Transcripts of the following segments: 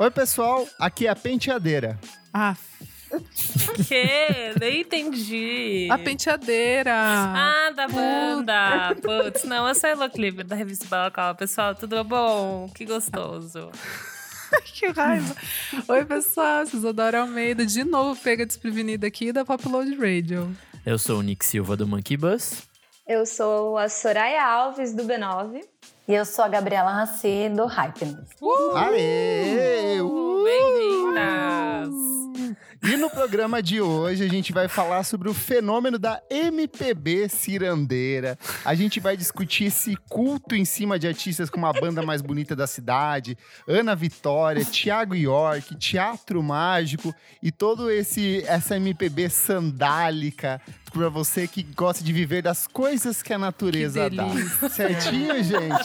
Oi, pessoal, aqui é a Penteadeira. Ah, Que? Nem entendi. a penteadeira. Ah, da banda. Putz, não, eu sou a Elo Clipper, da revista Balacau. Pessoal, tudo bom? Que gostoso. que raiva. Oi, pessoal. Isadora Almeida, de novo pega desprevenida aqui da Popload Radio. Eu sou o Nick Silva do Monkey Bus. Eu sou a Soraya Alves, do B9. E eu sou a Gabriela Raci, do Hypeness. Aê! Uh! Bem-vindas! E no programa de hoje a gente vai falar sobre o fenômeno da MPB cirandeira. A gente vai discutir esse culto em cima de artistas como a banda mais bonita da cidade, Ana Vitória, Tiago York, Teatro Mágico e todo esse essa MPB sandálica para você que gosta de viver das coisas que a natureza Que dá. Certinho, gente?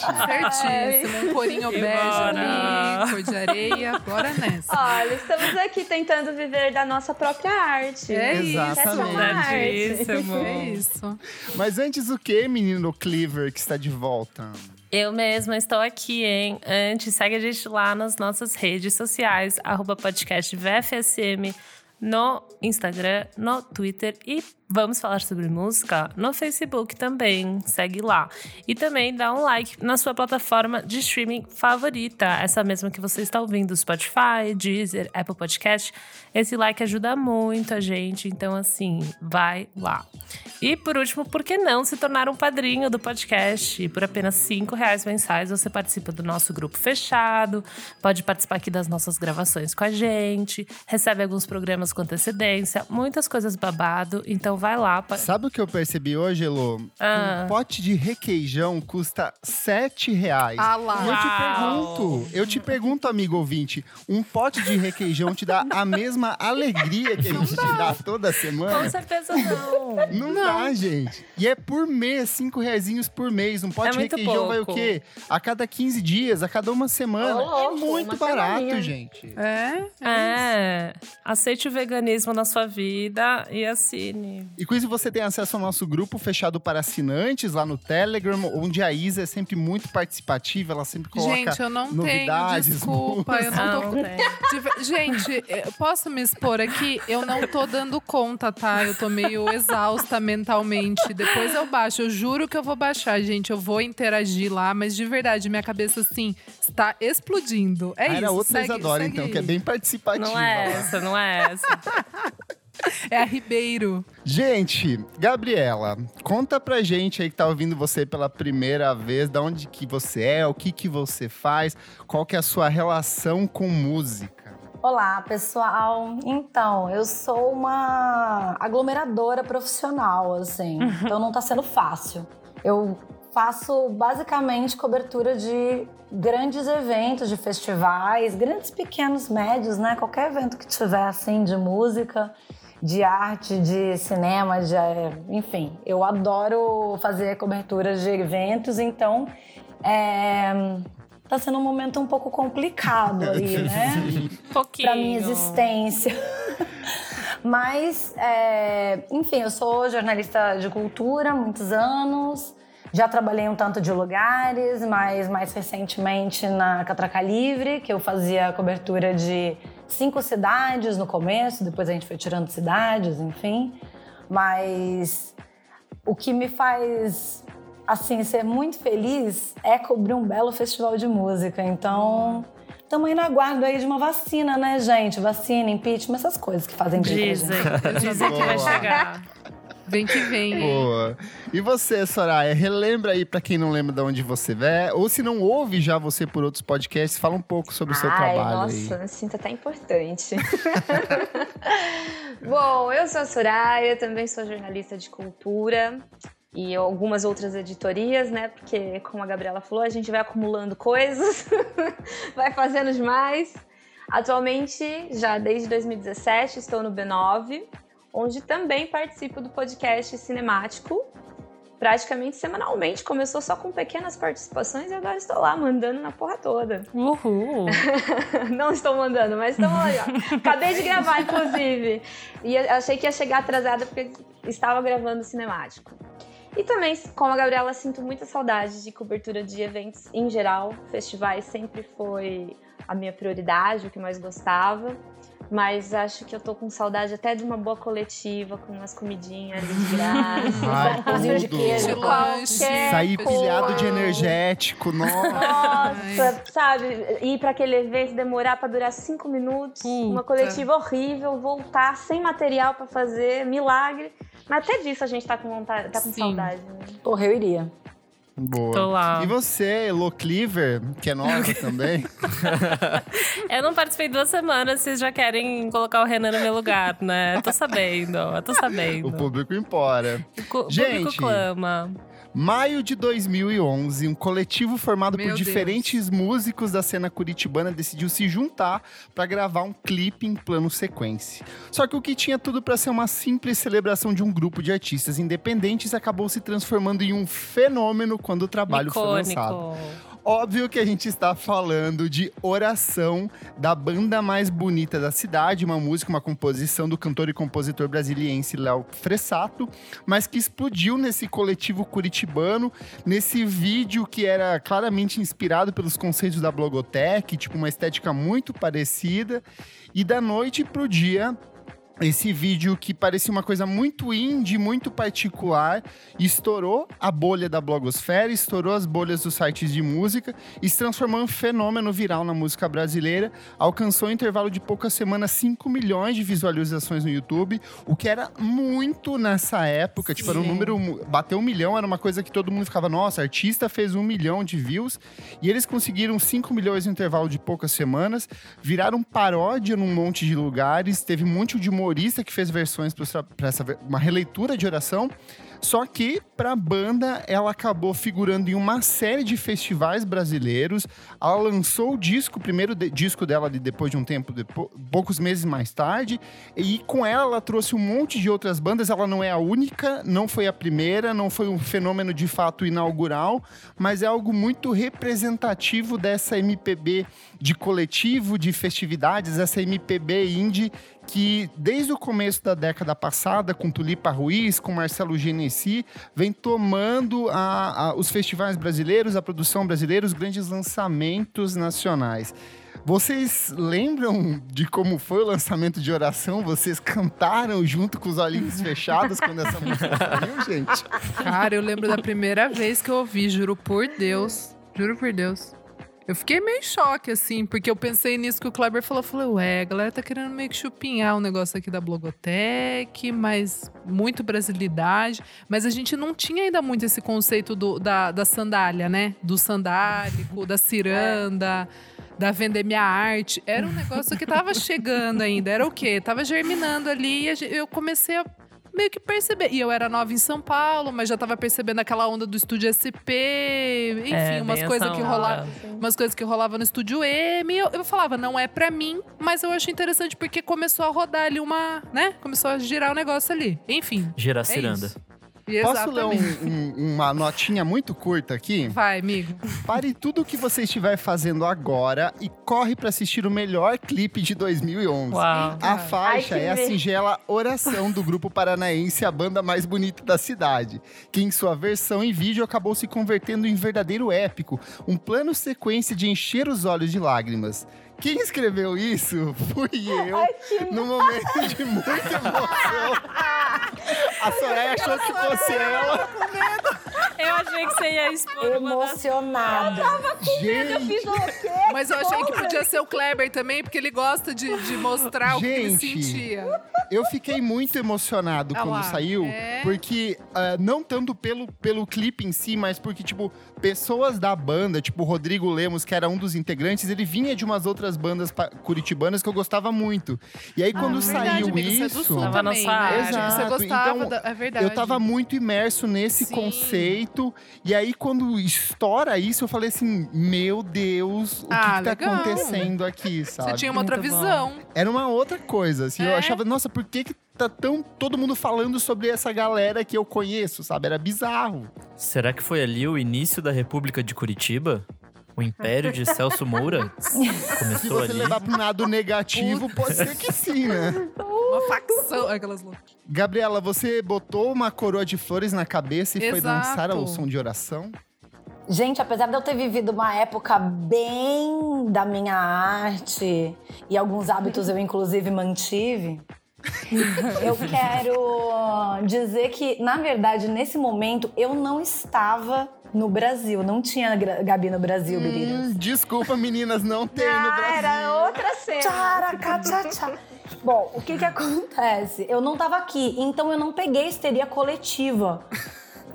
Certíssimo. Um corinho bege ali, cor de areia. Bora nessa. Olha, estamos aqui tentando viver da nossa própria arte. É isso. Exatamente. Essa é uma arte. Verdadíssimo. É isso. Mas antes o que, menino Cleaver, que está de volta? Eu mesma estou aqui, hein? Antes, segue a gente lá nas nossas redes sociais, arroba podcast VFSM, no Instagram, no Twitter e vamos falar sobre música no Facebook também. Segue lá. E também dá um like na sua plataforma de streaming favorita, essa mesma que você está ouvindo, Spotify, Deezer, Apple Podcast. Esse like ajuda muito a gente, então assim, vai lá. E por último, por que não se tornar um padrinho do podcast? Por apenas cinco reais mensais você participa do nosso grupo fechado, pode participar aqui das nossas gravações com a gente, recebe alguns programas com antecedência, muitas coisas babado. Então vai lá. pa- Sabe o que eu percebi hoje, Elô? Ah. Um pote de requeijão custa sete reais. Ah lá. E eu te pergunto, eu te pergunto, amigo ouvinte, um pote de requeijão te dá a mesma alegria que a gente te dá toda Com semana? certeza não. Não, dá, gente. E é por mês, cinco reaisinhos por mês. Um pote É de requeijão vai o pouco. quê? A cada 15 dias, a cada uma semana. Louco, é muito barato, semaninha. gente. É? É, aceite o veganismo na sua vida e assine. E com isso você tem acesso ao nosso grupo fechado para assinantes lá no Telegram, onde a Isa é sempre muito participativa, ela sempre coloca Gente, eu não tenho, novidades, desculpa. Eu não tô Não, Gente, eu posso me expor aqui? Eu não tô dando conta, tá? Eu tô meio exausta mentalmente. Depois eu baixo. Eu juro que eu vou baixar, gente. Eu vou interagir lá, mas de verdade, minha cabeça, assim, está explodindo. É Ah, isso. Era outra segue, Isadora, segue então, aí. que é bem participativa. Não é lá. essa, não é essa. É a Ribeiro. Gente, Gabriela, conta pra gente aí que tá ouvindo você pela primeira vez, da onde que você é, o que que você faz, qual que é a sua relação com música. Olá, pessoal. Então, eu sou uma aglomeradora profissional, assim. Então não tá sendo fácil. Eu faço basicamente cobertura de grandes eventos, de festivais, grandes, pequenos, médios, né? Qualquer evento que tiver, assim, de música, de arte, de cinema, de, enfim. Eu adoro fazer cobertura de eventos, então é, tá sendo um momento um pouco complicado aí, né? Pouquinho. Pra minha existência. Mas, é, enfim, eu sou jornalista de cultura há muitos anos. Já trabalhei em um tanto de lugares, mas mais recentemente na Catraca Livre, que eu fazia cobertura de cinco cidades no começo, depois a gente foi tirando cidades, enfim. Mas o que me faz assim ser muito feliz é cobrir um belo festival de música. Então, estamos aí na guarda aí de uma vacina, né, gente? Vacina, impeachment, essas coisas que fazem Dizem, gente. dizem que vai chegar. Vem que vem. Boa. E você, Soraya, relembra aí pra quem não lembra de onde você é, ou se não ouve já você por outros podcasts, fala um pouco sobre o seu Ai, trabalho nossa, aí. me sinto até importante. Bom, eu sou a Soraya, também sou jornalista de cultura e algumas outras editorias, né? Porque, como a Gabriela falou, a gente vai acumulando coisas, vai fazendo demais. Atualmente, já desde 2017, estou no B9, onde também participo do podcast Cinemático. Praticamente semanalmente, começou só com pequenas participações e agora estou lá mandando na porra toda. Uhul. Não estou mandando, mas estamos aí, ó. Acabei de gravar, inclusive. E achei que ia chegar atrasada porque estava gravando cinemático. E também, como a Gabriela, sinto muita saudade de cobertura de eventos em geral. Festivais sempre foi a minha prioridade, o que mais gostava. Mas acho que eu tô com saudade até de uma boa coletiva, com umas comidinhas ali de graça. Ai, Pãozinho de queijo. Qualquer Sair pilhado de energético, nossa. Nossa, sabe? Ir pra aquele evento, demorar pra durar cinco minutos, Puta. uma coletiva horrível, voltar sem material pra fazer, milagre. Mas até disso a gente tá com vontade, tá com Sim. saudade. Né? Porra, eu iria. Boa. Tô lá. E você, Elo Cleaver, que é nova também? Eu não participei duas semanas, vocês já querem colocar o Renan no meu lugar, né? Tô sabendo, eu tô sabendo. o público cu- o Gente, público clama. Maio de 2011, um coletivo formado Meu por diferentes músicos da cena curitibana decidiu se juntar para gravar um clipe em plano sequência. Só que o que tinha tudo para ser uma simples celebração de um grupo de artistas independentes acabou se transformando em um fenômeno quando o trabalho foi lançado. Óbvio que a gente está falando de Oração, da banda mais bonita da cidade, uma música, uma composição do cantor e compositor brasiliense Léo Fressato, mas que explodiu nesse coletivo curitibano, nesse vídeo que era claramente inspirado pelos conceitos da Blogotech, tipo uma estética muito parecida, e da noite pro dia esse vídeo que parecia uma coisa muito indie, muito particular, estourou a bolha da blogosfera, estourou as bolhas dos sites de música e se transformou em um fenômeno viral na música brasileira. Alcançou em intervalo de poucas semanas 5 milhões de visualizações no YouTube, o que era muito nessa época. Tipo, era um Sim. número. Bateu um milhão, era uma coisa que todo mundo ficava, nossa, artista fez um milhão de views. E eles conseguiram 5 milhões no intervalo de poucas semanas, viraram paródia num monte de lugares, teve um monte de humorista que fez versões para essa uma releitura de oração. Só que para a banda ela acabou figurando em uma série de festivais brasileiros. Ela lançou o disco, o primeiro de- disco dela de- depois de um tempo, poucos meses mais tarde. E com ela ela trouxe um monte de outras bandas. Ela não é a única, não foi a primeira, não foi um fenômeno de fato inaugural, mas é algo muito representativo dessa MPB de coletivo, de festividades, essa MPB indie que desde o começo da década passada, com Tulipa Ruiz, com Marcelo Genesi, vem tomando a- a- os festivais brasileiros, a produção brasileira, os grandes lançamentos nacionais. Vocês lembram de como foi o lançamento de Oração? Vocês cantaram junto com os olhinhos fechados quando essa música saiu, gente? Cara, eu lembro da primeira vez que eu ouvi, juro por Deus. Juro por Deus. Eu fiquei meio em choque, assim, porque eu pensei nisso que o Kleber falou. Eu falei, ué, a galera tá querendo meio que chupinhar um negócio aqui da Blogotech, mas muito brasilidade. Mas a gente não tinha ainda muito esse conceito do, da, da sandália, né? Do sandálico, da ciranda. Da vender minha arte. Era um negócio que tava chegando ainda. Era o quê? Tava germinando ali e eu comecei a meio que perceber. E eu era nova em São Paulo, mas já tava percebendo aquela onda do estúdio SP, enfim, É, umas coisas que rolavam, umas coisas que rolavam no estúdio M. E eu, eu falava, não é pra mim, mas eu achei interessante porque começou a rodar ali uma, né? Começou a girar o negócio ali. Enfim. Gerar É ciranda. isso. Posso ler um- um- uma notinha muito curta aqui? Vai, amigo. Pare tudo o que você estiver fazendo agora e corre para assistir o melhor clipe de 2011. Uau. A faixa Ai, é a singela Oração do grupo paranaense A Banda Mais Bonita da Cidade, que em sua versão em vídeo acabou se convertendo em verdadeiro épico, um plano sequência de encher os olhos de lágrimas. Quem escreveu isso fui eu, num momento de muita emoção. A Soraya achou que fosse ela. Eu achei que você ia expor uma das... Emocionada. Gente, Mas eu achei que podia ser o Kleber também, porque ele gosta de, de mostrar o que ele Gente, sentia. Eu fiquei muito emocionado Ah quando lá, saiu, é? porque ah, não tanto pelo, pelo clipe em si, mas porque, tipo, pessoas da banda, tipo o Rodrigo Lemos, que era um dos integrantes, ele vinha de umas outras bandas pa- curitibanas que eu gostava muito. E aí, quando Ah, verdade, saiu você é do isso. Na também, sua né? área. Acho que Você Exato, gostava então, da... É verdade. Eu tava muito imerso nesse Sim. conceito. E aí, quando estoura isso, eu falei assim: Meu Deus, o Ah, que, que tá legal. acontecendo aqui, sabe? Você tinha uma outra Muito bom. visão. Era uma outra coisa, assim. Eu É? achava, nossa, por que, que tá tão todo mundo falando sobre essa galera que eu conheço, sabe? Era bizarro. Será que foi ali o início da República de Curitiba? O império de Celso Moura? Se Começou você ali. levar pro lado negativo, pode ser que sim, né? Uma facção. Aquelas loucas. Gabriela, você botou uma coroa de flores na cabeça e foi Exato. dançar ao som de oração? Gente, apesar de eu ter vivido uma época bem da minha arte e alguns hábitos eu inclusive mantive, eu quero dizer que, na verdade, nesse momento eu não estava no Brasil. Não tinha Gabi no Brasil, meninas. Hum, desculpa, meninas, não tem no Ah, Brasil. era outra cena. Tcharaca, tchá, tchá. Bom, o que que acontece? Eu não tava aqui, então eu não peguei histeria coletiva.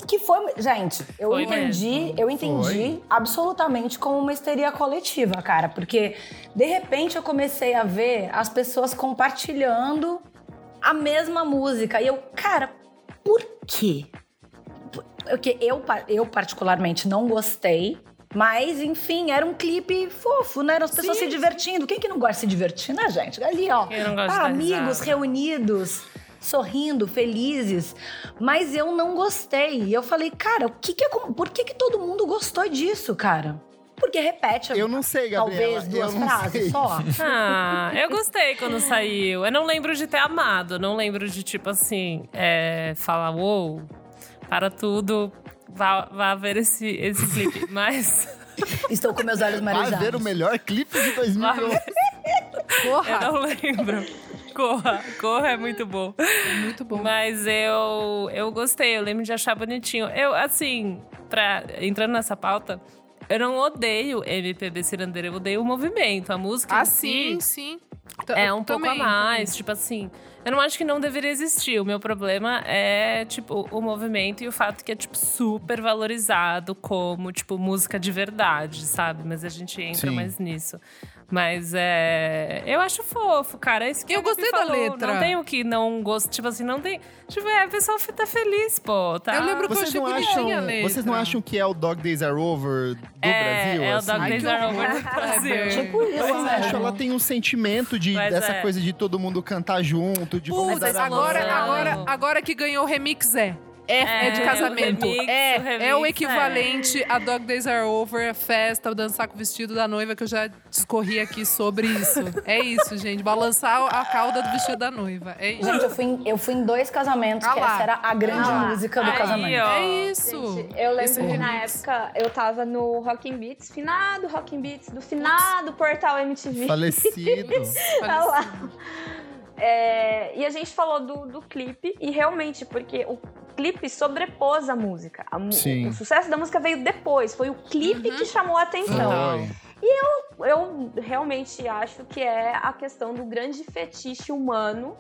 Que foi, gente, eu Foi entendi, mesmo. eu entendi Foi. absolutamente como uma histeria coletiva, cara, porque de repente eu comecei a ver as pessoas compartilhando a mesma música e eu, cara, por quê? Porque eu, eu particularmente não gostei. Mas, enfim, era um clipe fofo, né? Eram as pessoas se divertindo. Quem que não gosta de se divertir, né, gente? Ali, ó. Quem não gosta de tá, dar amigos risada? reunidos, sorrindo, felizes. Mas eu não gostei. E eu falei, cara, o que que é, por que, que todo mundo gostou disso, cara? Porque repete Eu não sei, Gabriela. talvez duas eu frases sei. só. Ah, eu gostei quando saiu. Eu não lembro de ter amado. Eu não lembro de, tipo assim, é, falar, uou, para tudo, vá, vá ver esse, esse clipe. Mas Estou com meus olhos Vai marejados. ver o melhor clipe de 2011. eu Porra, não lembro. Corra, corra é muito bom. muito bom. Mas eu, eu gostei, eu lembro de achar bonitinho. Eu, assim, pra, entrando nessa pauta, eu não odeio MPB cirandeira, eu odeio o movimento. A música Ah, em si sim, sim. T- é um pouco a também, mais. Tipo assim, eu não acho que não deveria existir. O meu problema é, tipo, o movimento e o fato que é, tipo, super valorizado como, tipo, música de verdade, sabe? Mas a gente entra Sim. mais nisso. Mas é. Eu acho fofo, cara. É isso que Eu gostei da falou. letra. Não tem o que não gosto. Tipo assim, não tem. Tipo, é, a pessoa tá feliz, pô. Tá? Eu lembro que eu Vocês achei não, bonitinha a acham, letra. vocês não acham que é o Dog Days Are Over do é, Brasil? É o assim? Dog Ai, Days Are. Over do Brasil. Tipo isso, Eu né? acho, ela tem um sentimento de, Mas dessa é. coisa de todo mundo cantar junto, de Putz, agora, agora, agora que ganhou o remix é. É, é de É, casamento. o remix, é, o remix, é o equivalente a Dog Days Are Over, a festa, o dançar com o vestido da noiva, que eu já discorri aqui sobre isso. É isso, gente. Balançar a cauda do vestido da noiva. É isso. Gente, eu fui, em, eu fui em dois casamentos, Ah que essa era a grande Ah música do Aí, casamento. ó. É isso. Gente, eu Esse lembro que na época eu tava no Rockin' Beats, finado Rockin' Beats, do finado portal MTV. Falecido. Tá lá. É, e a gente falou do, do clipe, e realmente, porque o clipe sobrepôs a música. A Sim. O sucesso da música veio depois, foi o clipe Uhum. que chamou a atenção. Foi. Eu realmente acho que é a questão do grande fetiche humano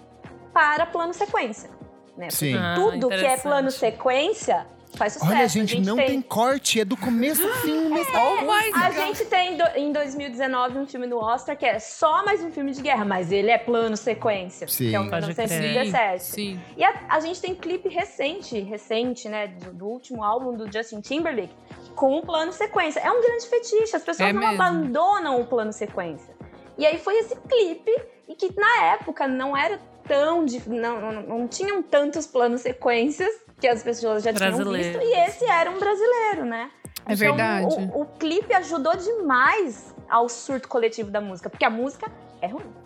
para plano sequência. Né? Sim. Ah, Tudo que é plano sequência faz sucesso. Olha, A gente, não tem... corte, é do começo ao fim. Mas... Oh my A God. gente tem do- em 2019 um filme no Oscar que é só mais um filme de guerra, mas ele é plano sequência. Sim. Que é o crer. 1917. Sim. E a, a gente tem clipe recente, recente, né, do, do último álbum do Justin Timberlake, com um plano sequência. É um grande fetiche, as pessoas É não mesmo. abandonam o plano sequência. E aí foi esse clipe, e que na época não era tão. Não, não, não tinham tantos planos sequências que as pessoas já tinham Brasileiros. visto, e esse era um brasileiro, né? É verdade. Então, o, o clipe ajudou demais ao surto coletivo da música, porque a música é ruim.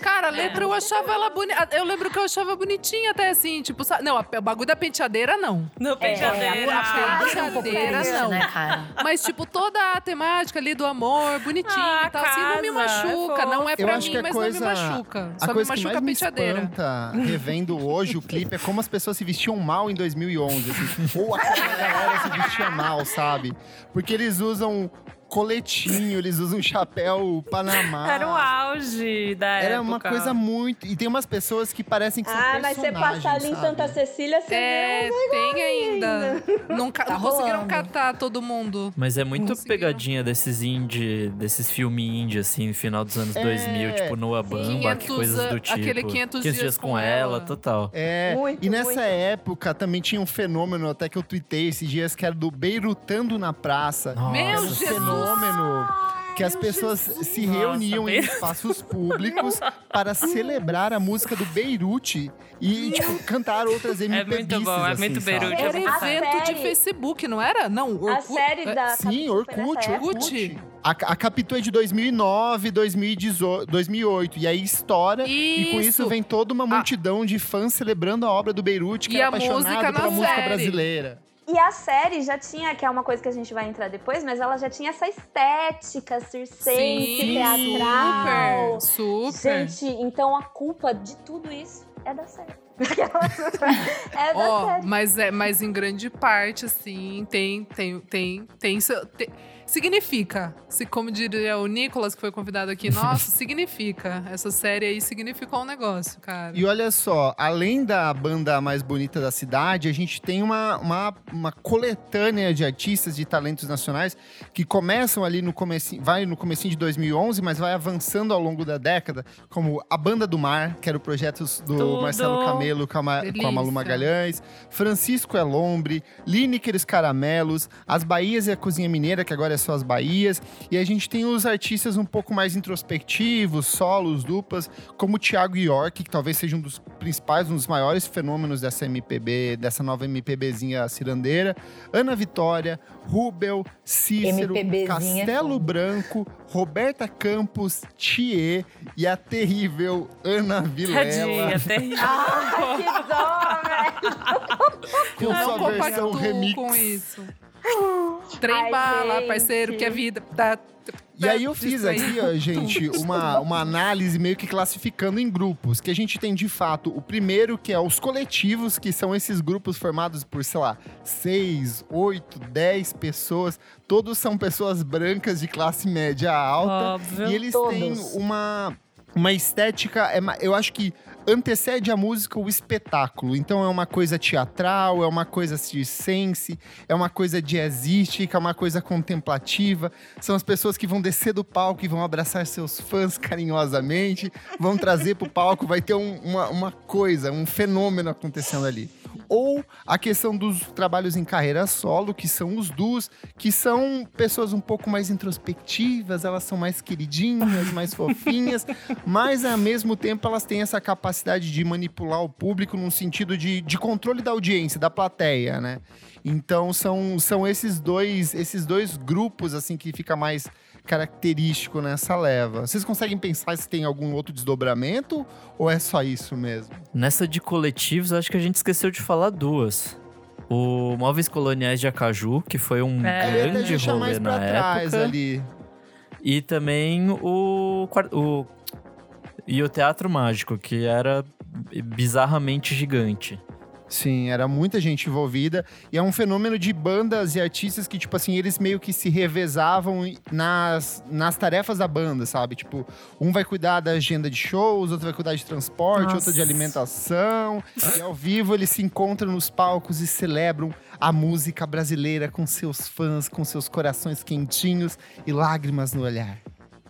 Cara, a letra eu achava ela bonita. Eu lembro que eu achava bonitinha até assim, tipo, sa- não, a- o bagulho da penteadeira não. No penteadeira. a Deixa um pouco penteadeira não. né, cara? Mas, tipo, toda a temática ali do amor, bonitinho Ah, e tal, assim, não me casa, machuca. é não é pra mim, a mas coisa, não me machuca. a Só me coisa que machuca mais a me penteadeira. espanta revendo hoje o clipe é como as pessoas se vestiam mal em 2011. Assim, ou aquela galera se vestia mal, sabe? Porque eles usam coletinho, eles usam chapéu panamá. Era o auge da época. Era uma coisa muito... E tem umas pessoas que parecem que são Ah, mas você personagens, passar ali em? Santa Cecília, você É, tem ainda. Não, ca- Tá não conseguiram catar todo mundo. Mas é muito pegadinha desses indie, desses filmes indie, assim, no final dos anos É. 2000, tipo Noah Bamba, que 500 coisas do tipo. aquele 500 dias com com ela, ela. total. É, Muito, e nessa muito. época também tinha um fenômeno, até que eu tuitei esses dias, que era do Beirutando na Praça. Nossa, Meu Jesus! fenômeno que as pessoas se Nossa, reuniam em Be- espaços públicos para celebrar a música do Beirute e tipo, cantar outras É MPBs. muito bom, é assim, muito? Beirute. Era A evento de série- Facebook, não era? Não, Orkut. A série é, da Sim, Orkut. Orkut. A, a Capitu é de 2009, 2018, 2008. E aí estoura. E com isso vem toda uma multidão de fãs celebrando a obra do Beirute, que E é a apaixonado música pela na música série. brasileira. E a série já tinha, que é uma coisa que a gente vai entrar depois, mas ela já tinha essa estética circense, Sim, teatral. super, super. Gente, então a culpa de tudo isso é da série. é da Ó, série. mas é, mas em grande parte, assim, tem, tem, tem, tem, seu- tem- significa. Se como diria o Nicolas que foi convidado aqui, nossa, significa. Essa série aí significou um negócio, cara. E olha só, além da banda mais bonita da cidade, a gente tem uma, uma, uma coletânea de artistas de talentos nacionais que começam ali no comecinho, vai no comecinho de 2011, mas vai avançando ao longo da década, como a Banda do Mar, que era o projeto do Tudo. Marcelo Camelo com a, com a Malu. Magalhães, Francisco Elombre, Lineker os Caramelos, As Bahias e a Cozinha Mineira, que agora é as Bahias, e a gente tem os artistas um pouco mais introspectivos, solos, duplas, como o Thiago York, que talvez seja um dos principais, um dos maiores fenômenos dessa MPB, dessa nova MPBzinha cirandeira. Ana Vitória, Rubel, Cícero, é Castelo. Branco, Roberta Campos, Thier e a terrível Ana Vilela. Tadinha, terrível. Ai, que dó, velho. Com não sua versão remix. com isso. Trem Ai, bala, gente. parceiro, que é vida. Tá, E aí eu fiz aqui, ó, gente, uma, uma análise meio que classificando em grupos, que a gente tem de fato o primeiro, que é os coletivos, que são esses grupos formados por, sei lá, seis, oito, dez pessoas. Todos são pessoas brancas de classe média alta. Óbvio. E eles Todos. têm uma, uma estética, é eu acho que antecede a música o espetáculo. Então é uma coisa teatral, é uma coisa circense, é uma coisa jazzística, é uma coisa contemplativa. São as pessoas que vão descer do palco e vão abraçar seus fãs carinhosamente, vão trazer pro palco, vai ter um- uma, uma coisa, um fenômeno acontecendo ali. Ou a questão dos trabalhos em carreira solo, que são os duos, que são pessoas um pouco mais introspectivas, elas são mais queridinhas, mais fofinhas, mas ao mesmo tempo elas têm essa capacidade de manipular o público num sentido de, de controle da audiência, da plateia, né? Então são, são esses dois esses dois grupos assim que fica mais característico nessa leva. Vocês conseguem pensar se tem algum outro desdobramento ou é só isso mesmo? Nessa de coletivos, acho que a gente esqueceu de falar duas. O Móveis Coloniais de Acaju, que foi um É. Grande rolê na época. ali. E também o, o e o Teatro Mágico, que era bizarramente gigante. Sim, era muita gente envolvida. E é um fenômeno de bandas e artistas que, tipo assim, eles meio que se revezavam nas, nas tarefas da banda, sabe? Tipo, um vai cuidar da agenda de shows, outro vai cuidar de transporte, outro Nossa. de alimentação. E ao vivo eles se encontram nos palcos e celebram a música brasileira com seus fãs, com seus corações quentinhos e lágrimas no olhar.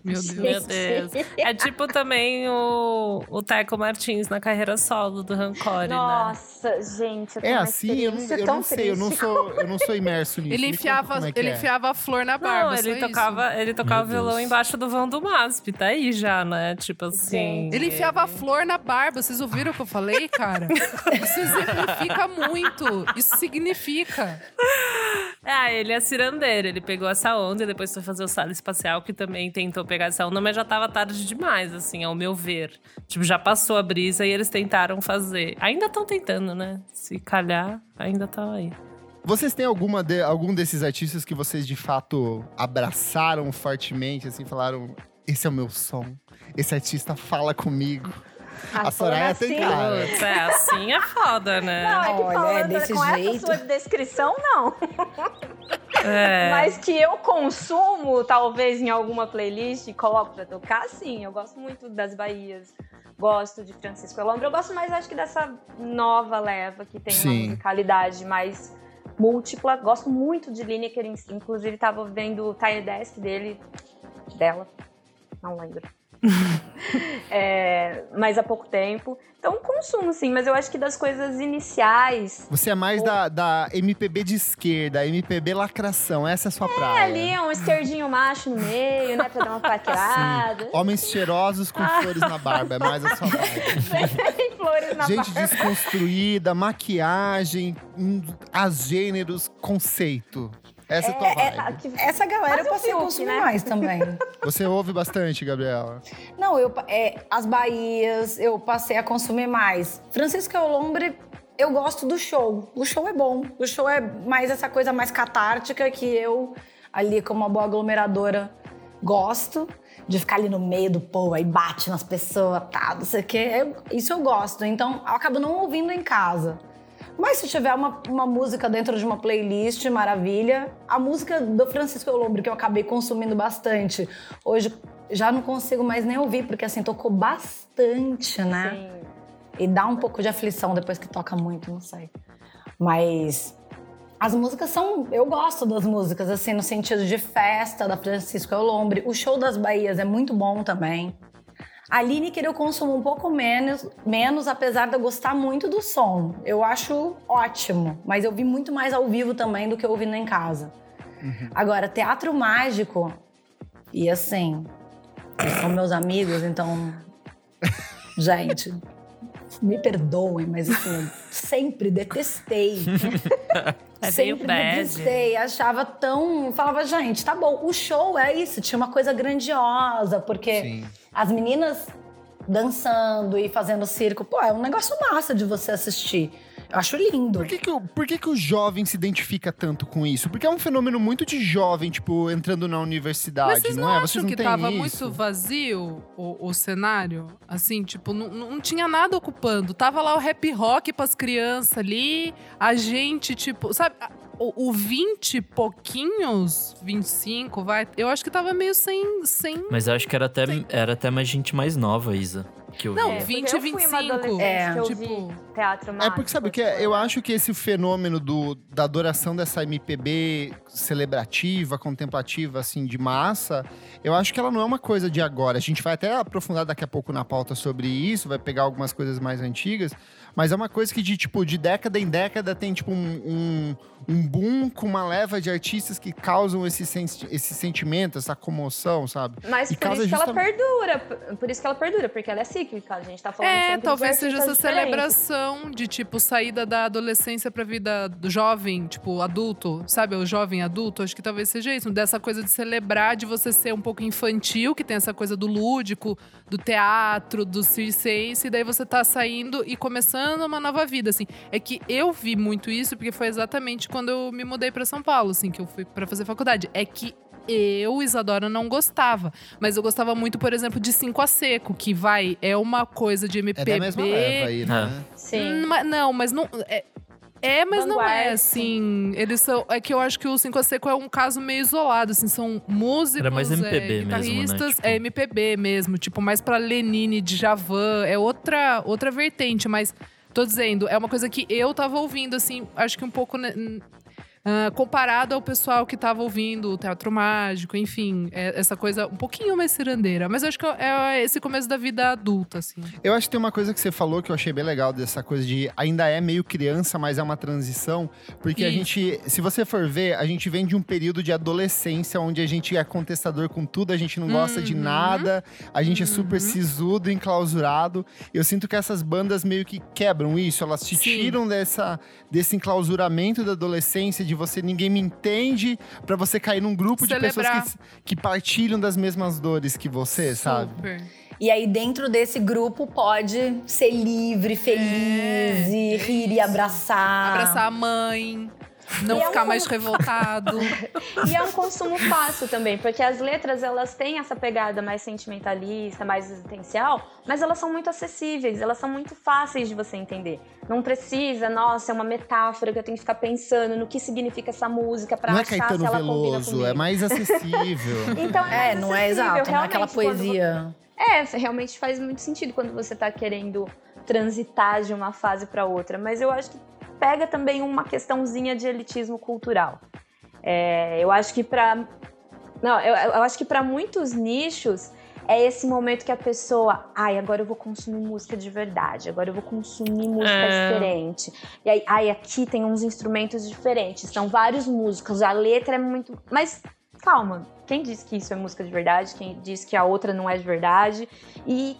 Meu Deus. Meu Deus. É tipo também o, o Teco Martins na carreira solo do Rancore, né? Nossa, gente, eu É assim, eu não, eu não sei, eu não sou, eu não sou imerso nisso. Ele enfiava, é ele é. enfiava a flor na barba. Não, ele isso. tocava, ele tocava Meu violão Deus. embaixo do vão do MASP, tá aí já, né? Tipo assim. Ele enfiava a flor na barba. Vocês ouviram o que eu falei, cara? Isso exemplifica muito. Isso significa. Ah, ele é cirandeiro, ele pegou essa onda e depois foi fazer o sala espacial, que também tentou pegar essa onda, mas já tava tarde demais, assim, ao meu ver. Tipo, já passou a brisa e eles tentaram fazer. Ainda estão tentando, né? Se calhar, ainda tá aí. Vocês têm alguma de- algum desses artistas que vocês de fato abraçaram fortemente, assim, falaram: esse é o meu som, esse artista fala comigo. A Soraya tem assim, cara. Putz, é assim é foda, né? Não, é que Olha, falando desse com jeito. essa sua descrição, não. É. Mas que eu consumo, talvez, em alguma playlist e coloco pra tocar, sim. Eu gosto muito das Bahias. Gosto de Francisco Elombre. Eu gosto mais, acho que, dessa nova leva que tem uma Sim. musicalidade mais múltipla. Gosto muito de Lineker, inclusive tava vendo o Tiny Desk dele, dela, não lembro. É, mas há pouco tempo. Então, consumo sim, mas eu acho que das coisas iniciais, Você é mais da, da MPB de esquerda, MPB lacração, essa é a sua É praia. ali um esquerdinho macho no meio, né? Pra dar uma paquerada. Homens cheirosos com flores na barba, é mais a sua. Tem flores na Gente barba. desconstruída, maquiagem, hum, as gêneros, conceito. Essa é a tua É, vibe. é, que- Essa galera eu passei a consumir né? mais também. Você ouve bastante, Gabriela. Não, eu, é, as Bahias eu passei a consumir mais. Francisco Elombre, eu gosto do show. O show é bom. O show é mais essa coisa mais catártica que eu, ali como uma boa aglomeradora, gosto. De ficar ali no meio do povo, aí bate nas pessoas, tá, não sei o quê. Eu- isso eu gosto. Então, eu acabo não ouvindo em casa. Mas se tiver uma, uma música dentro de uma playlist, maravilha. A música do Francisco Elombre, que eu acabei consumindo bastante, hoje já não consigo mais nem ouvir, porque assim, tocou bastante, né? Sim. E dá um pouco de aflição depois que toca muito, não sei. Mas as músicas são. Eu gosto das músicas, assim, no sentido de festa da Francisco Elombre. O show das Bahias é muito bom também. A Lineker eu consumo um pouco menos, menos, apesar de eu gostar muito do som. Eu acho ótimo, mas eu vi muito mais ao vivo também do que eu ouvindo em casa. Agora, teatro mágico, e assim, são meus amigos, então. Gente, me perdoem, mas assim, eu sempre detestei. É sempre detestei, achava tão. Falava, gente, tá bom, o show é isso, tinha uma coisa grandiosa, porque Sim. as meninas dançando e fazendo circo, pô, é um negócio massa de você assistir. Eu acho lindo. Por que, que, o, por que, que o jovem se identifica tanto com isso? Porque é um fenômeno muito de jovem, tipo, entrando na universidade, Mas vocês não, não, é? acham Vocês não que tava isso? muito vazio o, o cenário? Assim, tipo, não, não tinha nada ocupando. Tava lá o rap rock pras crianças ali, a gente, tipo, sabe, o, o 20 e pouquinhos, 25, vai. Eu acho que tava meio sem. sem Mas eu acho que era até, era até mais gente mais nova, Isa. Que eu Não, via. É, porque 20 eu e fui uma 25. adolescente É, que tipo- teatro É porque, sabe o que? é? Eu acho que esse fenômeno do, da adoração dessa MPB celebrativa, contemplativa, assim, de massa, eu acho que ela não é uma coisa de agora. A gente vai até aprofundar daqui a pouco na pauta sobre isso, vai pegar algumas coisas mais antigas, mas é uma coisa que, de, tipo, de década em década tem, tipo, um, um, um boom com uma leva de artistas que causam esse, senti- esse sentimento, essa comoção, sabe? Mas E por isso que ela perdura. Por isso que ela perdura, porque ela é cíclica. A gente tá falando É, sempre de talvez seja essa artistas diferentes. celebração de, tipo, saída da adolescência pra vida do jovem, tipo, adulto, sabe? O jovem adulto, acho que talvez seja isso. Dessa coisa de celebrar, de você ser um pouco infantil, que tem essa coisa do lúdico, do teatro, do circense, e daí você tá saindo e começando uma nova vida, assim. É que eu vi muito isso, porque foi exatamente quando eu me mudei pra São Paulo, assim, que eu fui pra fazer faculdade. É que eu, Isadora, não gostava. Mas eu gostava muito, por exemplo, de Cinco a Seco, que vai, é uma coisa de É MPB. da mesma leva aí, né? Sim. Mas- não, mas não. É, é, mas não é Vanguard, assim. Eles são. É que eu acho que o Cinco a Seco é um caso meio isolado, assim. São músicos. Era mais MPB é, mesmo, né? guitarristas, Tipo- É MPB mesmo. Tipo, mais pra Lenine, Djavan. É outra, outra vertente, mas. Tô dizendo, é uma coisa que eu tava ouvindo, assim, acho que um pouco. Ah, comparado ao pessoal que tava ouvindo o Teatro Mágico, enfim, é essa coisa um pouquinho mais cirandeira. Mas eu acho que é esse começo da vida adulta, assim. Eu acho que tem uma coisa que você falou que eu achei bem legal dessa coisa de ainda é meio criança, mas é uma transição. Porque a Isso. gente, se você for ver, a gente vem de um período de adolescência onde a gente é contestador com tudo, a gente não gosta de Uhum. nada, a gente é super sisudo, enclausurado. Eu sinto que essas bandas meio que quebram isso, elas te Sim. tiram dessa, desse enclausuramento da adolescência, de você ninguém me entende, pra você cair num grupo de Celebrar. pessoas que, que partilham das mesmas dores que você, sabe? Super. E aí, dentro desse grupo, pode ser livre, feliz, e é rir e isso. abraçar. Abraçar a mãe, não E é ficar um- mais revoltado. E é um consumo fácil também, porque as letras elas têm essa pegada mais sentimentalista, mais existencial, mas elas são muito acessíveis, elas são muito fáceis de você entender. Não precisa, nossa, é uma metáfora que eu tenho que ficar pensando no que significa essa música pra Não é achar se Caetano ela combina Veloso, comigo. é mais acessível. Então é, É, mais não é exato, não é aquela poesia. É, realmente faz muito sentido quando você tá querendo transitar de uma fase para outra, mas eu acho que pega também uma questãozinha de elitismo cultural. É, eu acho que para não, eu, eu acho que para muitos nichos é esse momento que a pessoa, ai, agora eu vou consumir música de verdade, agora eu vou consumir música É. diferente. E aí, ai, aqui tem uns instrumentos diferentes, são vários músicos, a letra é muito, mas calma, quem disse que isso é música de verdade? Quem disse que a outra não é de verdade? E